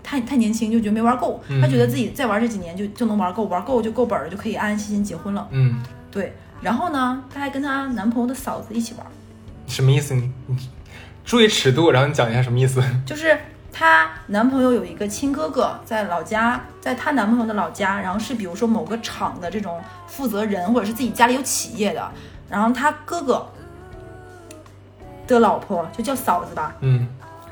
太太年轻，就觉得没玩够，嗯她觉得自己再玩这几年就就能玩够，玩够就够本了，就可以安安心心结婚了。嗯，对，然后呢，她还跟她男朋友的嫂子一起玩。什么意思？你你注意尺度，然后你讲一下什么意思？就是她男朋友有一个亲哥哥在老家，在她男朋友的老家，然后是比如说某个厂的这种负责人，或者是自己家里有企业的，然后他哥哥的老婆就叫嫂子吧，嗯。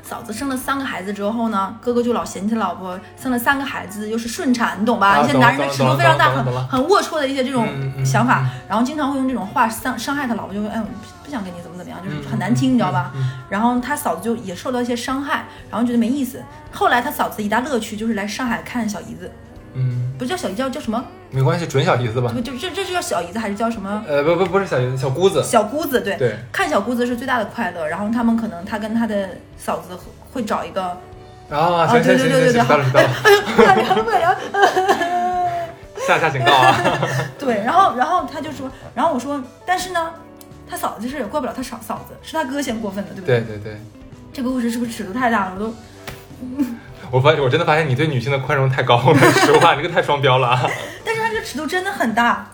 嫂子生了三个孩子之后呢，哥哥就老嫌弃他老婆生了三个孩子又是顺产，你懂吧？啊一些男人的尺度非常大，很很龌龊的一些这种嗯嗯嗯想法嗯，然后经常会用这种话伤伤害他老婆，就说哎，我不想跟你怎么怎么样，就是很难听，你知道吧？嗯然后他嫂子就也受到一些伤害，然后觉得没意思。后来他嫂子一大乐趣就是来上海看小姨子，嗯，不叫小姨叫叫什么？没关系，准小姨子吧不。就这这是叫小姨子还是叫什么？呃，不不不是小姨子，小姑子。小姑子对，对，看小姑子是最大的快乐。然后他们可能他跟他的嫂子会找一个，啊，行行对行行，对对对知道了知道了，不敢聊不敢聊。下下警告啊。对，然后然后他就说，然后我说，但是呢，他嫂子是怪不了他嫂嫂子，是他哥先过分的，对不对对对，这个故事是不是尺度太大了？我都我发我真的发现你对女性的宽容太高了，实话，你这个太双标了啊。但是它这个尺度真的很大。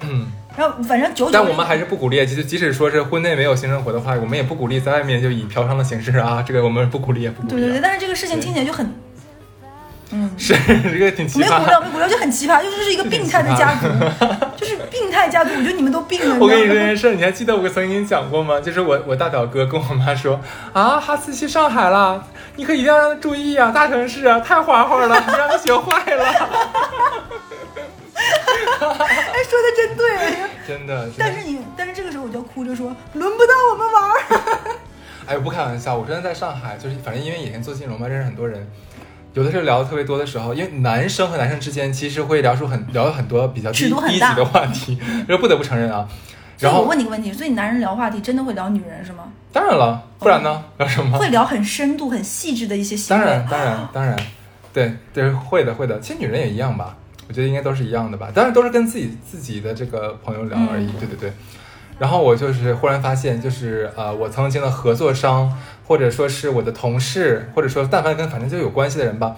嗯，然后反正九九，但我们还是不鼓励，即即使说是婚内没有性生活的话，我们也不鼓励在外面就以嫖娼的形式啊，这个我们不鼓励，也不鼓励啊。对对对，但是这个事情听起来就很，嗯，是 这个挺奇葩。没有骨料，没有骨料就很奇葩，就是是一个病态的家族，就是病态家族。我觉得你们都病了。我跟你知道吗说件事，你还记得我曾经讲过吗？就是我我大表哥跟我妈说啊，哈斯去上海了，你可一定要让他注意啊，大城市啊太花花了，你让他学坏了。哎，说的真对。真的，但是你，但是这个时候我就哭着说，轮不到我们玩儿。哎，我不开玩笑，我真的在上海，就是反正因为以前做金融嘛，认识很多人。有的时候聊的特别多的时候，因为男生和男生之间其实会聊出很聊很多比较低级的话题，这不得不承认啊。然后我问你个问题，所以男人聊话题真的会聊女人是吗？当然了，不然呢？聊什么？会聊很深度、很细致的一些行为。当然，当然，当然，对对，会的，会的。其实女人也一样吧，我觉得应该都是一样的吧。当然都是跟自己自己的这个朋友聊而已。嗯对对对。然后我就是忽然发现，就是呃，我曾经的合作商，或者说是我的同事，或者说但凡跟反正就有关系的人吧，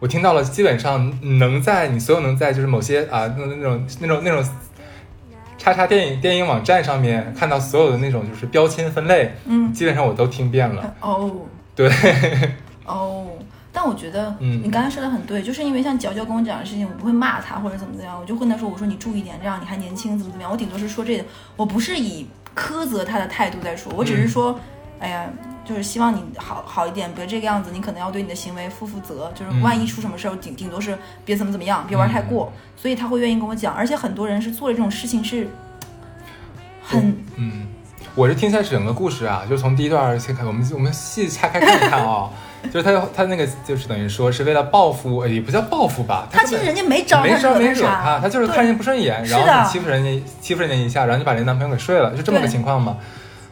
我听到了，基本上能在你所有能在就是某些啊那那种那种那种。叉叉电影电影网站上面看到所有的那种就是标签分类，嗯，基本上我都听遍了。哦对，哦。但我觉得，嗯你刚才说的很对，就是因为像娇娇跟我讲的事情，我不会骂他或者怎么怎么样，我就跟他说，我说你注意点，这样你还年轻，怎么怎么样。我顶多是说这个，我不是以苛责他的态度在说，我只是说，哎呀，就是希望你好好一点，别这个样子，你可能要对你的行为负负责，就是万一出什么事儿，顶顶多是别怎么怎么样，别玩太过。所以他会愿意跟我讲，而且很多人是做了这种事情是很嗯，我是听下整个故事啊，就从第一段先看，我们我们细拆开看一看啊，就是他他那个就是等于说是为了报复，呃也不叫报复吧，他其实人家没招没招没惹惹他，他就是看人家不顺眼，然后你欺负人家欺负人家一下，然后就把人家男朋友给睡了，就这么个情况嘛。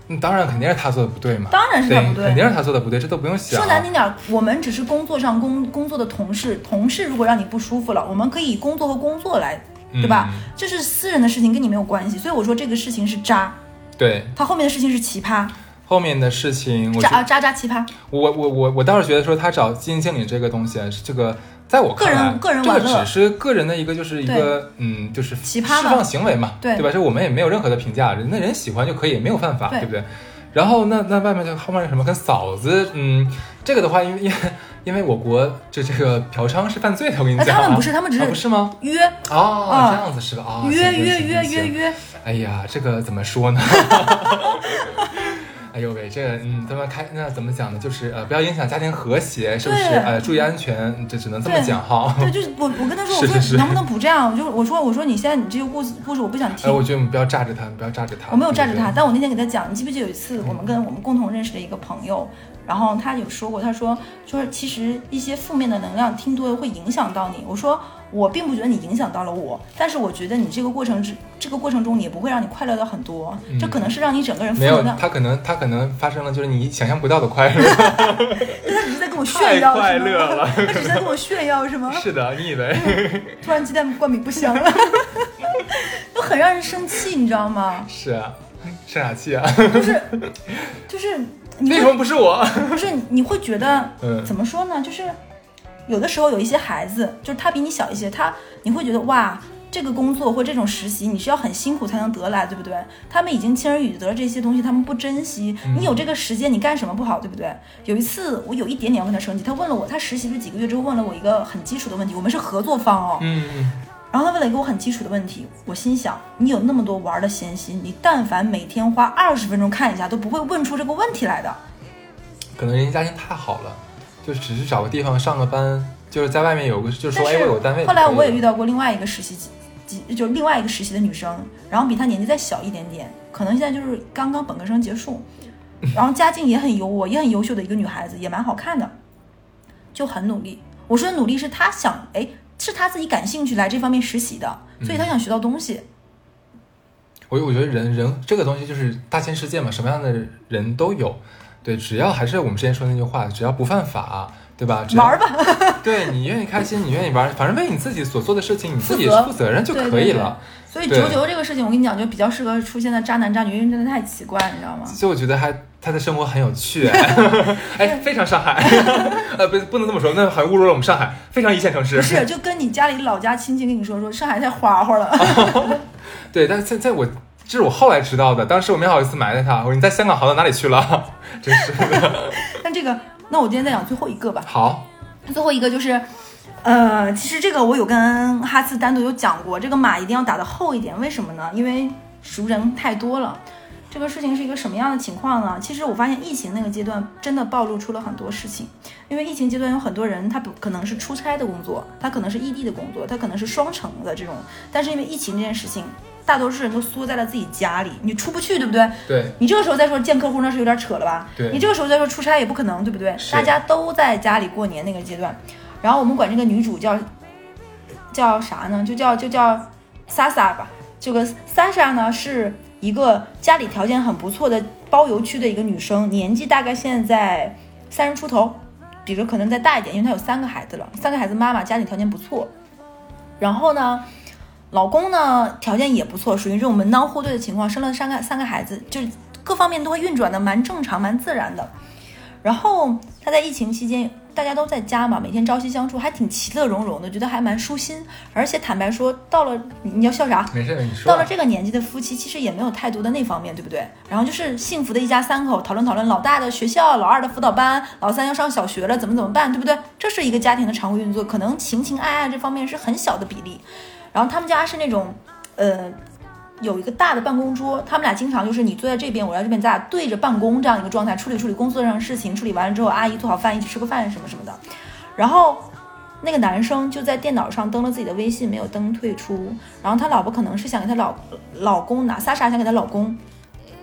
那，当然肯定是他做的不对嘛，当然是他不对肯定是他做的不对，这都不用想。说难听点，我们只是工作上工工作的同事，同事如果让你不舒服了，我们可以以工作和工作来，对吧？嗯这是私人的事情，跟你没有关系。所以我说这个事情是渣，对，他后面的事情是奇葩，后面的事情我觉渣啊渣渣奇葩。我我我我倒是觉得说他找基金经理这个东西，这个在我看来，个人个人这个只是个人的一个就是一个嗯，就是奇葩释放行为嘛，对吧？这我们也没有任何的评价，人那人喜欢就可以，没有犯法，对不对？然后那那外面就后面有什么跟嫂子，嗯，这个的话，因为因为因为我国这这个嫖娼是犯罪的，我跟你哎，讲啊，他们不是，他们只是啊不是吗？约哦，啊这样子是吧？啊，约行行约约行行行约约，哎呀，这个怎么说呢？哎呦喂，这个嗯，咱们开那怎么讲呢？就是呃，不要影响家庭和谐，是不是？呃，注意安全，这只能这么讲哈。对，就 是我我跟他说，我说能不能不这样？我就我说我说你现在你这个故事故事我不想听哎，。我觉得我们不要炸着他，不要炸着他。我没有炸着他，但我那天给他讲，你记不记得有一次我们跟我们共同认识的一个朋友，然后他有说过，他说就是其实一些负面的能量听多了会影响到你。我说我并不觉得你影响到了我，但是我觉得你这个过程之这个过程中，你也不会让你快乐到很多，这可能是让你整个人负没有。他可能他可能发生了就是你想象不到的快乐，但他只是在跟我炫耀，快乐了他只是在跟我炫耀，是吗？是的，你以为？突然鸡蛋灌饼不香了，就很让人生气，你知道吗？是啊，生啥气啊？就是就是为什么不是我？不是你会觉得，嗯怎么说呢？就是有的时候有一些孩子，就是他比你小一些，他你会觉得哇，这个工作或这种实习你是要很辛苦才能得来，对不对？他们已经轻而易举得了这些东西，他们不珍惜。嗯你有这个时间，你干什么不好，对不对？有一次我有一点点问他生气，他问了我，他实习了几个月之后问了我一个很基础的问题，我们是合作方哦，嗯嗯，然后他问了一个我很基础的问题，我心想，你有那么多玩的闲心，你但凡每天花二十分钟看一下，都不会问出这个问题来的。可能人家家庭太好了，就只是找个地方上个班，就是在外面有个，就是说哎，我有单位后。来我也遇到过另外一个实习就另外一个实习的女生，然后比她年纪再小一点点，可能现在就是刚刚本科生结束，然后家境也很优渥，也很优秀的一个女孩子，也蛮好看的，就很努力。我说的努力是她想，哎，是他自己感兴趣来这方面实习的，所以他想学到东西。我我觉得人人这个东西就是大千世界嘛，什么样的人都有。对，只要还是我们之前说的那句话，只要不犯法，对吧？只要玩儿吧，对你愿意开心，你愿意玩，反正为你自己所做的事情，你自己负责任就对对对可以了。所以对九九这个事情，我跟你讲，就比较适合出现在渣男渣女，因为真的太奇怪，你知道吗？所以我觉得还他的生活很有趣，哎，非常上海，呃，不不能这么说，那好像侮辱了我们上海，非常一线城市。不是，就跟你家里老家亲戚跟你说说，上海太花花了。对，但是在在我这是我后来知道的，当时我没好意思埋汰他，我说你在香港好到哪里去了？真是的。但这个，那我今天再讲最后一个吧。好，最后一个就是，呃，其实这个我有跟哈斯单独有讲过，这个码一定要打的厚一点，为什么呢？因为熟人太多了。这个事情是一个什么样的情况呢？其实我发现疫情那个阶段真的暴露出了很多事情，因为疫情阶段有很多人他不可能是出差的工作，他可能是异地的工作，他可能是双城的这种，但是因为疫情这件事情，大多数人都缩在了自己家里，你出不去，对不对？对你这个时候再说见客户，那是有点扯了吧？对你这个时候再说出差也不可能，对不对？大家都在家里过年那个阶段，然后我们管这个女主叫叫啥呢？就叫就叫莎莎吧。这个莎莎呢是一个家里条件很不错的包邮区的一个女生，年纪大概现在三十出头，比如可能再大一点，因为她有三个孩子了，三个孩子妈妈家里条件不错。然后呢，老公呢条件也不错，属于这种门当户对的情况，生了三个三个孩子，就是各方面都会运转的蛮正常、蛮自然的。然后她在疫情期间，大家都在家嘛，每天朝夕相处，还挺其乐融融的，觉得还蛮舒心。而且坦白说，到了你你要笑啥？没事，你说。到了这个年纪的夫妻，其实也没有太多的那方面，对不对？然后就是幸福的一家三口，讨论讨论老大的学校，老二的辅导班，老三要上小学了，怎么怎么办，对不对？这是一个家庭的常规运作，可能情情爱爱这方面是很小的比例。然后他们家是那种，呃，有一个大的办公桌，他们俩经常就是你坐在这边，我在这边，咱俩对着办公这样一个状态，处理处理工作上的事情，处理完了之后，阿姨做好饭一起吃个饭什么什么的。然后那个男生就在电脑上登了自己的微信，没有登退出。然后他老婆可能是想给他老老公拿，莎莎想给她老公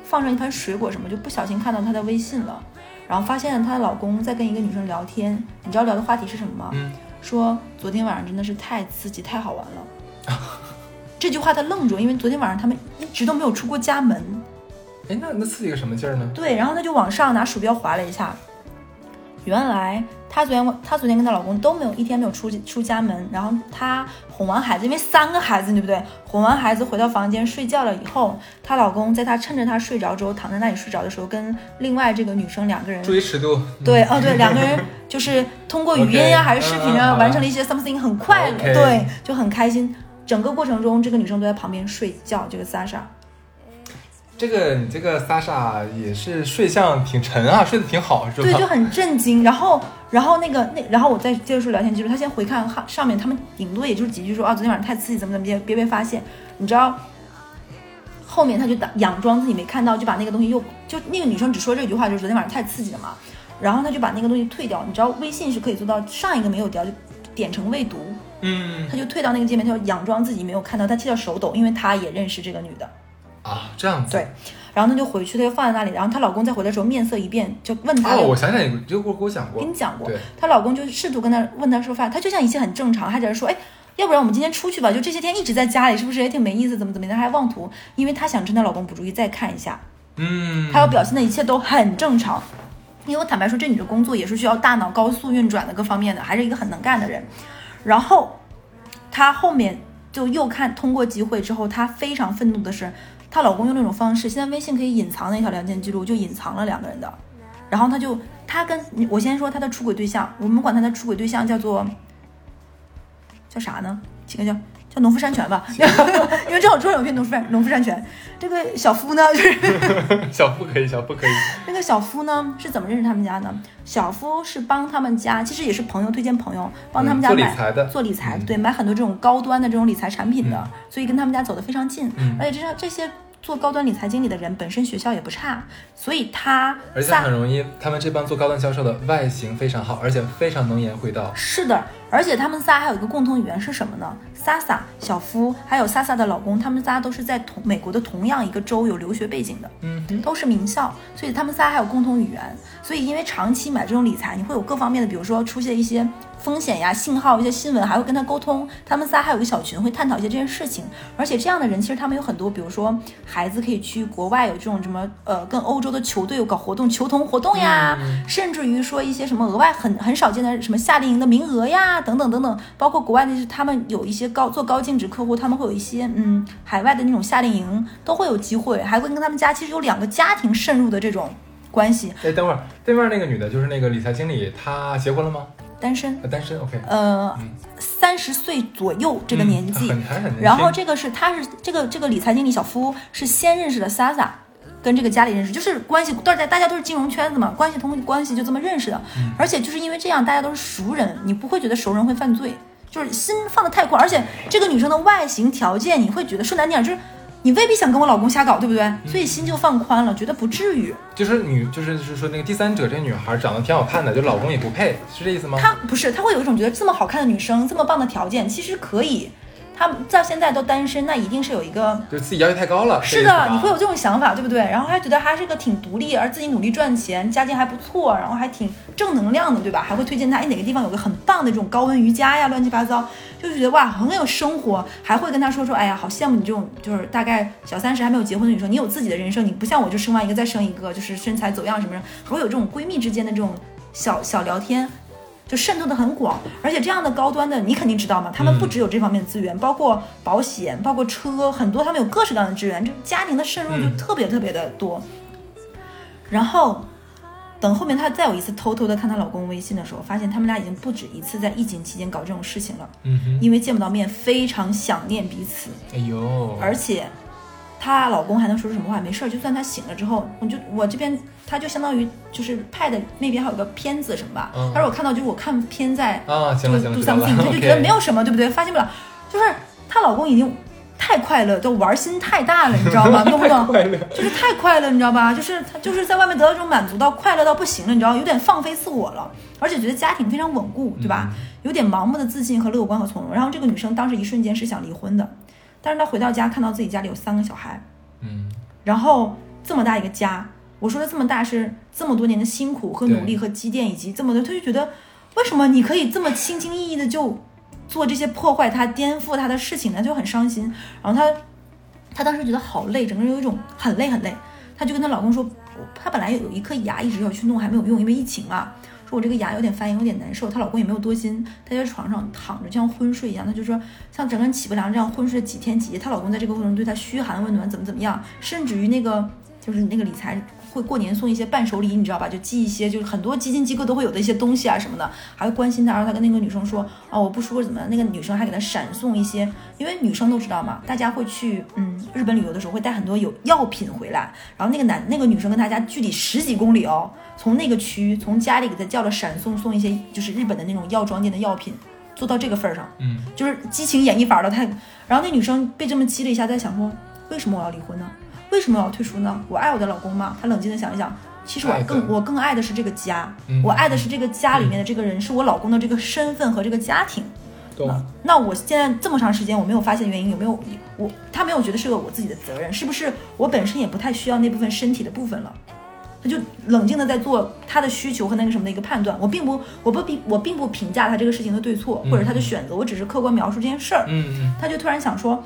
放上一盘水果什么，就不小心看到他的微信了，然后发现她的老公在跟一个女生聊天，你知道聊的话题是什么吗？嗯，说昨天晚上真的是太刺激、太好玩了。这句话他愣住，因为昨天晚上他们一直都没有出过家门。哎，那那刺激个什么劲儿呢？对，然后他就往上拿鼠标划了一下，原来她昨天她昨天跟她老公都没有一天没有出出家门，然后她哄完孩子，因为三个孩子对不对？哄完孩子回到房间睡觉了以后，她老公在她趁着她睡着之后躺在那里睡着的时候，跟另外这个女生两个人注意尺度。对，哦对，两个人就是通过语音呀 OK，还是视频 啊，完成了一些 something 很快乐对，就很开心。整个过程中，这个女生都在旁边睡觉，这个 Sasha。这个你这个莎莎也是睡相挺沉啊，睡得挺好，是吧？对，就很震惊。然后，然后那个那，然后我再接着说聊天记录，他先回看哈上面，他们顶多也就是几句说啊，昨天晚上太刺激，怎么怎么别别被发现，你知道。后面他就打佯装自己没看到，就把那个东西又就那个女生只说这句话，就是昨天晚上太刺激了嘛。然后他就把那个东西退掉，你知道微信是可以做到上一个没有掉就点成未读，嗯他就退到那个界面，他就佯装自己没有看到，他替他手抖，因为他也认识这个女的。啊，这样子。对，然后他就回去，他就放在那里。然后她老公再回来的时候面色一变，就问她，哦，我想想，你就给我给我讲过跟。你讲过对，她老公就试图跟她问她说饭，她就像一切很正常，还在这说，哎，要不然我们今天出去吧？就这些天一直在家里，是不是也挺没意思？怎么怎么样？她还妄图，因为她想趁她老公不注意再看一下，嗯，她要表现的一切都很正常。因为我坦白说，这女的工作也是需要大脑高速运转的各方面的，还是一个很能干的人。然后她后面就又看通过机会之后，她非常愤怒的是，她老公用那种方式，现在微信可以隐藏那条聊天记录，就隐藏了两个人的。然后她就她跟我先说她的出轨对象，我们管她的出轨对象叫做叫啥呢？起个叫叫农夫山泉吧，因为正好桌上有片农夫山农夫山泉。这个小夫呢，就是 小夫可以，小夫可以。那个小夫呢是怎么认识他们家呢？小夫是帮他们家，其实也是朋友推荐朋友，帮他们家嗯做理买、财的做理财，嗯对，买很多这种高端的这种理财产品的，嗯所以跟他们家走得非常近。嗯而且这这些做高端理财经理的人本身学校也不差，所以他而且很容易，他们这帮做高端销售的外形非常好，而且非常能言会道。是的，而且他们仨还有一个共同语言是什么呢？萨萨、小夫还有萨萨的老公，他们仨都是在同美国的同样一个州有留学背景的。嗯，都是名校，所以他们仨还有共同语言。所以因为长期买这种理财，你会有各方面的，比如说出现一些风险呀、信号、一些新闻，还会跟他沟通。他们仨还有一个小群，会探讨一些这件事情。而且这样的人，其实他们有很多，比如说孩子可以去国外有这种什么呃，跟欧洲的球队有搞活动、球童活动呀，甚至于说一些什么额外很很少见的什么夏令营的名额呀，等等等等。包括国外的是他们有一些高做高净值客户，他们会有一些嗯海外的那种夏令营都会有机会，还会跟他们家其实有两个家庭渗入的这种关系，哎，等会儿，对面那个女的，就是那个理财经理，她结婚了吗？单身，呃单身，OK。呃嗯，三十岁左右这个年纪。然后这个是他是这个这个理财经理小夫是先认识的 Sasa，跟这个家里认识，就是关系大家大家都是金融圈子嘛，关系通关系就这么认识的。嗯而且就是因为这样，大家都是熟人，你不会觉得熟人会犯罪，就是心放的太宽。而且这个女生的外形条件，你会觉得说难听点就是。你未必想跟我老公瞎搞，对不对？嗯所以心就放宽了，觉得不至于。就是女，就是就是说那个第三者这女孩长得挺好看的，就老公也不配，是这意思吗？她不是，她会有一种觉得这么好看的女生，这么棒的条件，其实可以。她到现在都单身，那一定是有一个就自己要求太高了。是的，你会有这种想法，对不对？然后还觉得还是个挺独立，而自己努力赚钱，家境还不错，然后还挺正能量的，对吧？还会推荐他，哎，哪个地方有个很棒的这种高温瑜伽呀，乱七八糟，就觉得哇，很有生活，还会跟他说说，哎呀，好羡慕你这种就是大概小三十还没有结婚的女生，你有自己的人生，你不像我就生完一个再生一个，就是身材走样什么的，还会有这种闺蜜之间的这种小小聊天。就渗透的很广，而且这样的高端的你肯定知道嘛，他们不只有这方面的资源，包括保险，包括车，很多他们有各式各样的资源，就家庭的渗入就嗯。特别特别的多。然后等后面她再有一次偷偷的看她老公微信的时候，发现他们俩已经不止一次在疫情期间搞这种事情了，嗯哼，因为见不到面，非常想念彼此，哎呦，而且她老公还能说出什么话？没事儿，就算她醒了之后，我就我这边她就相当于就是 Pad 那边还有个片子什么吧，嗯他说我看到就是我看片在啊，行就了行了，do 知道了 something，他就 觉得没有什么，对不对？发现不了，就是她老公已经太快乐，就玩心太大了，你知道吗？懂不懂？就是太快乐，你知道吧？就是他就是在外面得到这种满足到快乐到不行了，你知道，有点放飞自我了，而且觉得家庭非常稳固，对吧？有点盲目的自信和乐观和从容。然后这个女生当时一瞬间是想离婚的，但是他回到家看到自己家里有三个小孩，嗯，然后这么大一个家，我说的这么大是这么多年的辛苦和努力和积淀，以及这么多，他就觉得为什么你可以这么轻轻易易的就做这些破坏他、颠覆他的事情呢？就很伤心。然后他他当时觉得好累，整个人有一种很累很累。她就跟她老公说，我她本来有一颗牙一直要去弄，还没有用，因为疫情嘛。我这个牙有点发炎，有点难受。她老公也没有多心，她在床上躺着，像昏睡一样。她就说，像整个人起不良这样昏睡几天几夜。她老公在这个过程中对她嘘寒问暖，怎么怎么样，甚至于那个就是那个理财会过年送一些伴手礼，你知道吧？就寄一些，就是很多基金机构都会有的一些东西啊什么的，还会关心他。然后他跟那个女生说啊，我不舒服怎么样？那个女生还给他闪送一些，因为女生都知道嘛，大家会去嗯日本旅游的时候会带很多有药品回来。然后那个男那个女生跟他家距离十几公里哦，从那个区从家里给他叫了闪送送一些就是日本的那种药妆店的药品，做到这个份儿上，嗯，就是激情演绎法了。他。然后那女生被这么激了一下，在想说为什么我要离婚呢？为什么我要退出呢？我爱我的老公吗？他冷静的想一想，其实我更我更爱的是这个家，嗯我爱的是这个家里面的这个人，是我老公的这个身份和这个家庭。懂。那我现在这么长时间我没有发现原因，有没有我他没有觉得是个我自己的责任，是不是我本身也不太需要那部分身体的部分了？他就冷静的在做他的需求和那个什么的一个判断。我并不我不并我并不评价他这个事情的对错或者他的选择，我只是客观描述这件事儿。嗯嗯他就突然想说，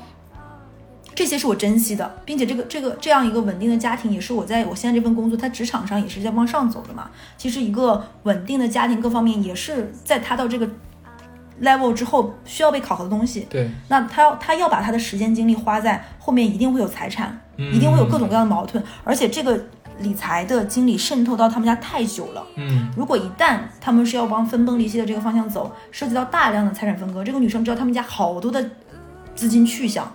这些是我珍惜的，并且这个这个这样一个稳定的家庭，也是我在我现在这份工作，他职场上也是在往上走的嘛。其实一个稳定的家庭，各方面也是在他到这个 level 之后需要被考核的东西。对，那他要他要把他的时间精力花在后面，一定会有财产，嗯一定会有各种各样的矛盾，而且这个理财的经理渗透到他们家太久了。嗯如果一旦他们是要往分崩离析的这个方向走，涉及到大量的财产分割，这个女生知道他们家好多的资金去向，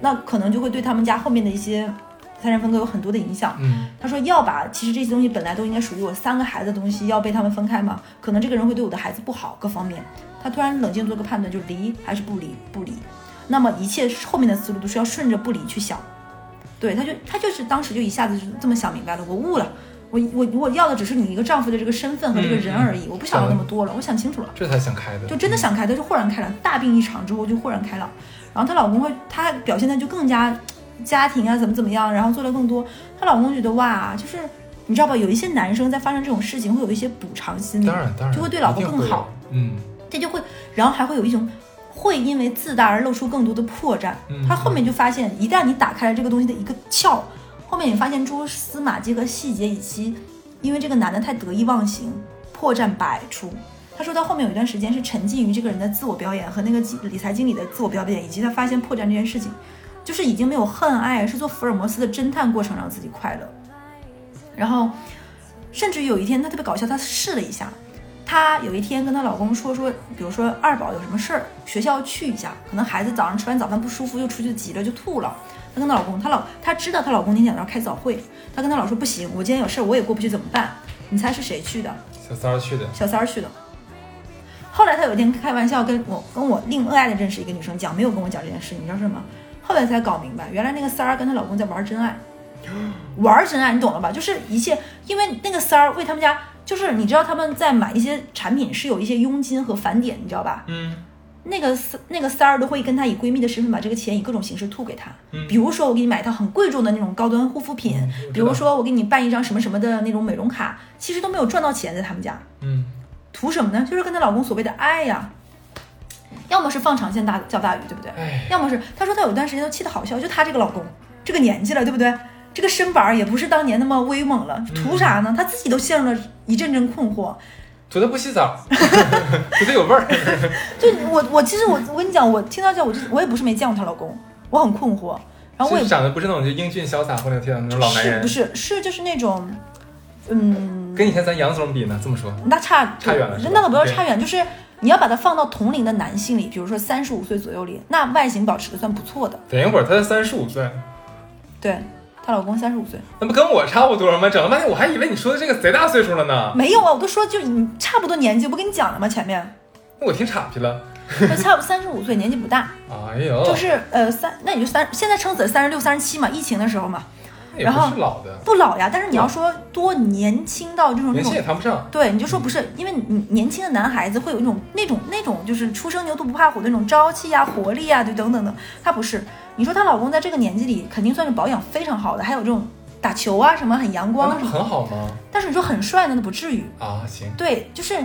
那可能就会对他们家后面的一些财产分割有很多的影响。嗯他说要把其实这些东西本来都应该属于我三个孩子的东西，要被他们分开嘛？可能这个人会对我的孩子不好，各方面。他突然冷静做个判断，就离还是不离？不离。那么一切后面的思路都是要顺着不离去想。对，他就他就是当时就一下子就这么想明白了，我悟了。我我我要的只是你一个丈夫的这个身份和这个人而已，我不想要那么多了，我想清楚了。这才想开的，就真的想开，她就豁然开朗，大病一场之后就豁然开朗。然后她老公会，她表现的就更加家庭啊怎么怎么样，然后做了更多。她老公觉得哇，就是你知道吧，有一些男生在发生这种事情会有一些补偿心理，当然当然就会对老婆更好，嗯这就会，然后还会有一种会因为自大而露出更多的破绽。嗯他后面就发现，一旦你打开了这个东西的一个窍，后面你发现蛛丝马迹和细节以及因为这个男的太得意忘形，破绽百出。他说到后面有一段时间是沉浸于这个人的自我表演和那个经理财经理的自我表演，以及他发现破绽这件事情，就是已经没有恨爱，是做福尔摩斯的侦探过程让自己快乐。然后，甚至于有一天他特别搞笑，他试了一下，她有一天跟她老公说说，比如说二宝有什么事儿，学校去一下，可能孩子早上吃完早饭不舒服，又出去急了就吐了。她跟她老公，她老她知道她老公今天早上开早会，她跟她老说不行，我今天有事儿，我也过不去，怎么办？你猜是谁去的？小三儿去的，小三儿去的。后来她有一天开玩笑跟我跟我另爱的认识一个女生讲，没有跟我讲这件事，你知道是什么？后来才搞明白，原来那个三儿跟她老公在玩真爱，玩真爱，你懂了吧？就是一切，因为那个三儿为他们家，就是你知道他们在买一些产品是有一些佣金和返点，你知道吧？嗯那个三那个三儿都会跟她以闺蜜的身份把这个钱以各种形式吐给她，嗯比如说我给你买一套很贵重的那种高端护肤品，比如说我给你办一张什么什么的那种美容卡，其实都没有赚到钱在他们家，嗯图什么呢？就是跟她老公所谓的爱呀，要么是放长线大钓大鱼，对不对？哎，要么是她说她有段时间都气得好笑，就她这个老公这个年纪了，对不对？这个身板儿也不是当年那么威猛了，图啥呢？她自己都陷入了一阵阵困惑。图的不洗澡，图的有味儿，就我我其实我我跟你讲，我听到这我就我也不是没见过她老公，我很困惑。然后我也长得不是那种就英俊潇洒或者天那种老男人是不，是是就是那种，嗯，跟以前咱杨总比呢，这么说，那差差远了那个不要差远，就是你要把它放到同龄的男性里，比如说三十五岁左右里，那外形保持的算不错的。等一会儿她才三十五岁，对，她老公三十五岁，那不跟我差不多吗？整了半天我还以为你说的这个贼大岁数了呢，没有啊，我都说就你差不多年纪，我不跟你讲了吗？前面。那我听岔劈了。就差不三十五岁，年纪不大，哎呦，就是呃三，那你就三，现在撑死三十六、三十七嘛，疫情的时候嘛，也然后不老的，不老呀。但是你要说多年轻到这种年轻也谈不上。对，你就说不是，因为你年轻的男孩子会有一种那种那种就是初生牛犊不怕虎的那种朝气呀、活力呀，对等等的。他不是，你说她老公在这个年纪里肯定算是保养非常好的，还有这种打球啊什么很阳光那不什么，很好吗？但是你说很帅呢，那不至于。啊，行，对，就是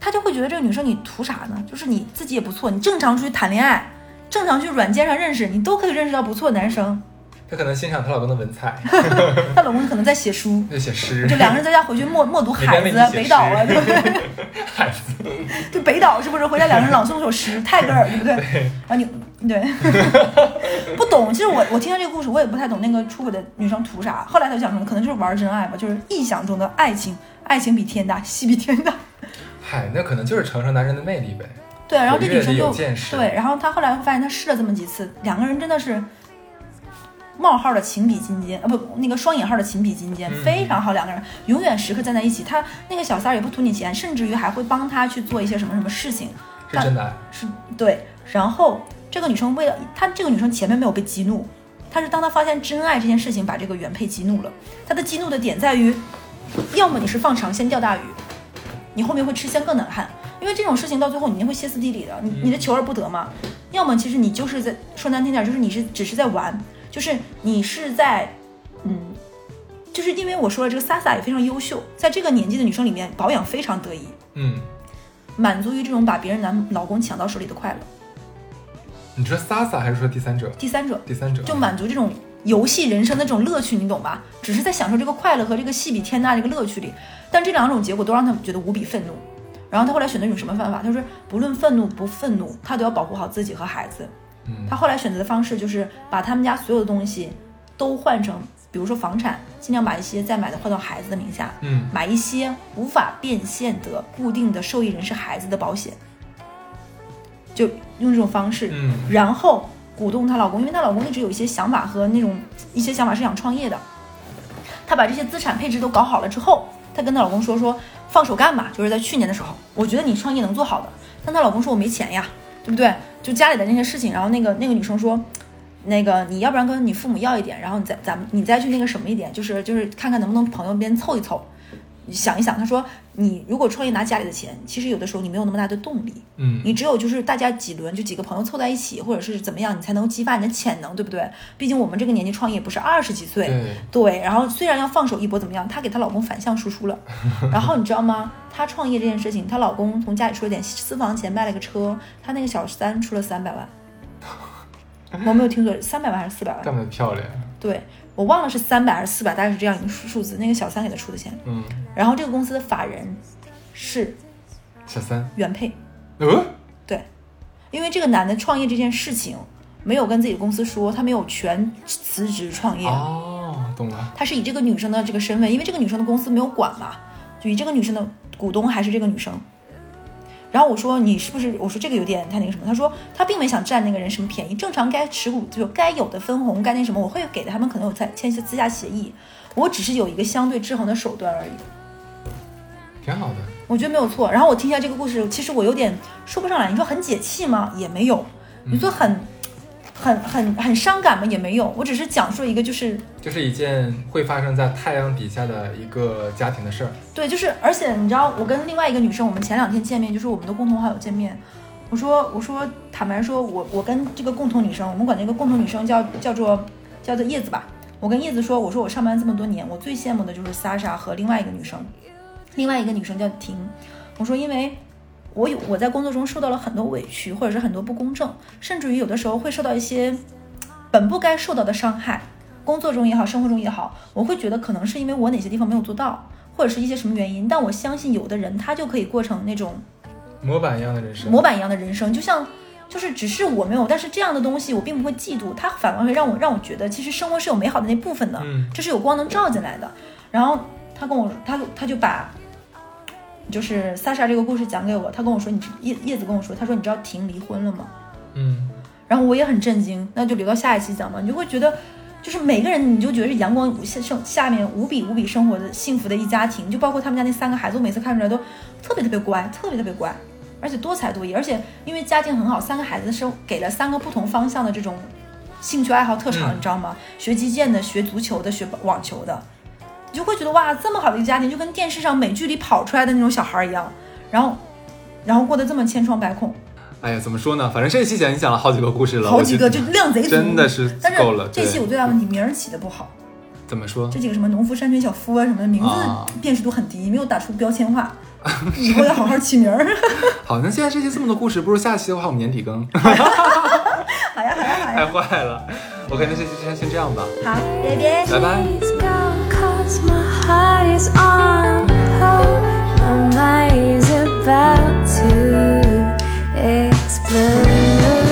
他就会觉得这个女生你图啥呢？就是你自己也不错，你正常出去谈恋爱，正常去软件上认识，你都可以认识到不错的男生。她可能欣赏她老公的文采，她老公可能在写书，在写诗，就两个人在家回去默默读海子、北岛啊，诗对不对？海子，就北岛是不是回家两个人朗诵首诗，泰戈尔 对不对？然后你对不懂，其实我我听到这个故事，我也不太懂那个出轨的女生图啥。后来才想说，可能就是玩真爱吧，就是臆想中的爱情，爱情比天大，戏比天大。嗨，那可能就是承受男人的魅力呗。对，然后这女生就对，然后她后来发现，她试了这么几次，两个人真的是冒号的情比金坚啊，不，那个双引号的情比金坚，嗯非常好，两个人永远时刻站在一起。他那个小三儿也不图你钱，甚至于还会帮他去做一些什么什么事情。是真的爱，是对，然后这个女生为了她，这个女生前面没有被激怒，她是当她发现真爱这件事情把这个原配激怒了。她的激怒的点在于，要么你是放长线钓大鱼，你后面会吃香更难看，因为这种事情到最后你一定会歇斯底里的，你你的求而不得嘛。要么其实你就是在说难听点，就是你是只是在玩，就是你是在，嗯。就是因为我说了，这个 Sasa 也非常优秀，在这个年纪的女生里面保养非常得意，嗯，满足于这种把别人男老公抢到手里的快乐。你说 Sasa 还是说第三者？第三者第三者就满足这种游戏人生的这种乐趣，你懂吧？只是在享受这个快乐和这个戏比天大这个乐趣里，但这两种结果都让他觉得无比愤怒。然后他后来选择一种什么办法？他说不论愤怒不愤怒，他都要保护好自己和孩子。嗯他后来选择的方式就是把他们家所有的东西都换成，比如说房产，尽量把一些再买的换到孩子的名下，嗯买一些无法变现的固定的受益人是孩子的保险，就用这种方式，嗯然后鼓动她老公，因为她老公一直有一些想法和那种一些想法是想创业的。她把这些资产配置都搞好了之后，她跟她老公说说放手干吧，就是在去年的时候，我觉得你创业能做好的。但她老公说我没钱呀，对不对？就家里的那些事情，然后那个那个女生说。那个，你要不然跟你父母要一点，然后你再咱们你再去那个什么一点，就是就是看看能不能朋友边凑一凑，想一想。他说，你如果创业拿家里的钱，其实有的时候你没有那么大的动力，嗯你只有就是大家几轮就几个朋友凑在一起，或者是怎么样，你才能激发你的潜能，对不对？毕竟我们这个年纪创业不是二十几岁，对，对。然后虽然要放手一搏，怎么样？她给她老公反向输出了。然后你知道吗？她创业这件事情，她老公从家里出了点私房钱，卖了个车，她那个小三出了三百万。我没有听错，三百万还是四百万？干得漂亮，对我忘了是三百还是四百，大概是这样一个数数字。那个小三给他出的钱，嗯，然后这个公司的法人是小三，原配，呃，对，因为这个男的创业这件事情没有跟自己的公司说，他没有全辞职创业，哦，懂了，他是以这个女生的这个身份，因为这个女生的公司没有管嘛，就以这个女生的股东还是这个女生。然后我说你是不是？我说这个有点太那个什么。他说他并没想占那个人什么便宜，正常该持股就该有的分红该那什么，我会给他们，可能有在签一些私下协议，我只是有一个相对制衡的手段而已。挺好的，我觉得没有错。然后我听一下这个故事，其实我有点说不上来。你说很解气吗？也没有。你说很、很、很、很伤感吗？也没有。我只是讲述一个，就是 就是一件会发生在太阳底下的一个家庭的事儿，对，就是而且你知道，我跟另外一个女生，我们前两天见面，就是我们的共同好友见面。我说，我说，坦白说，我我跟这个共同女生，我们管那个共同女生叫叫做叫做叶子吧。我跟叶子说，我说我上班这么多年，我最羡慕的就是 Sasha 和另外一个女生，另外一个女生叫婷。我说，因为我有我在工作中受到了很多委屈，或者是很多不公正，甚至于有的时候会受到一些本不该受到的伤害。工作中也好，生活中也好，我会觉得可能是因为我哪些地方没有做到，或者是一些什么原因。但我相信有的人他就可以过成那种模板一样的人生，模板一样的人生，就像就是只是我没有，但是这样的东西我并不会嫉妒，它反而会让我让我觉得其实生活是有美好的那部分的，嗯这是有光能照进来的。然后他跟我他他就把就是莎莎这个故事讲给我，他跟我说你叶叶子跟我说，他说你知道婷离婚了吗？嗯，然后我也很震惊，那就留到下一期讲吧。你就会觉得，就是每个人，你就觉得是阳光下生下面无比无比生活的幸福的一家庭，就包括他们家那三个孩子，我每次看出来都特别特别乖，特别特别乖，而且多才多艺，而且因为家境很好，三个孩子生给了三个不同方向的这种兴趣爱好特长，嗯你知道吗？学击剑的，学足球的，学网球的，你就会觉得哇，这么好的一个家庭，就跟电视上美剧里跑出来的那种小孩一样，然后然后过得这么千疮百孔。哎呀，怎么说呢？反正这一期讲你讲了好几个故事了，好几个就量贼足，真的是但是够了。对这期我最大问题名儿起的不好，怎么说？这几个什么农夫山泉小夫啊什么的名字啊辨识度很低，没有打出标签化，以后要好好起名儿。好，那现在这期这么多故事，不如下期的话我们年底更，好呀好呀好呀 太，坏了。OK，那就先先这样吧，好，拜拜。拜拜。my about to explode.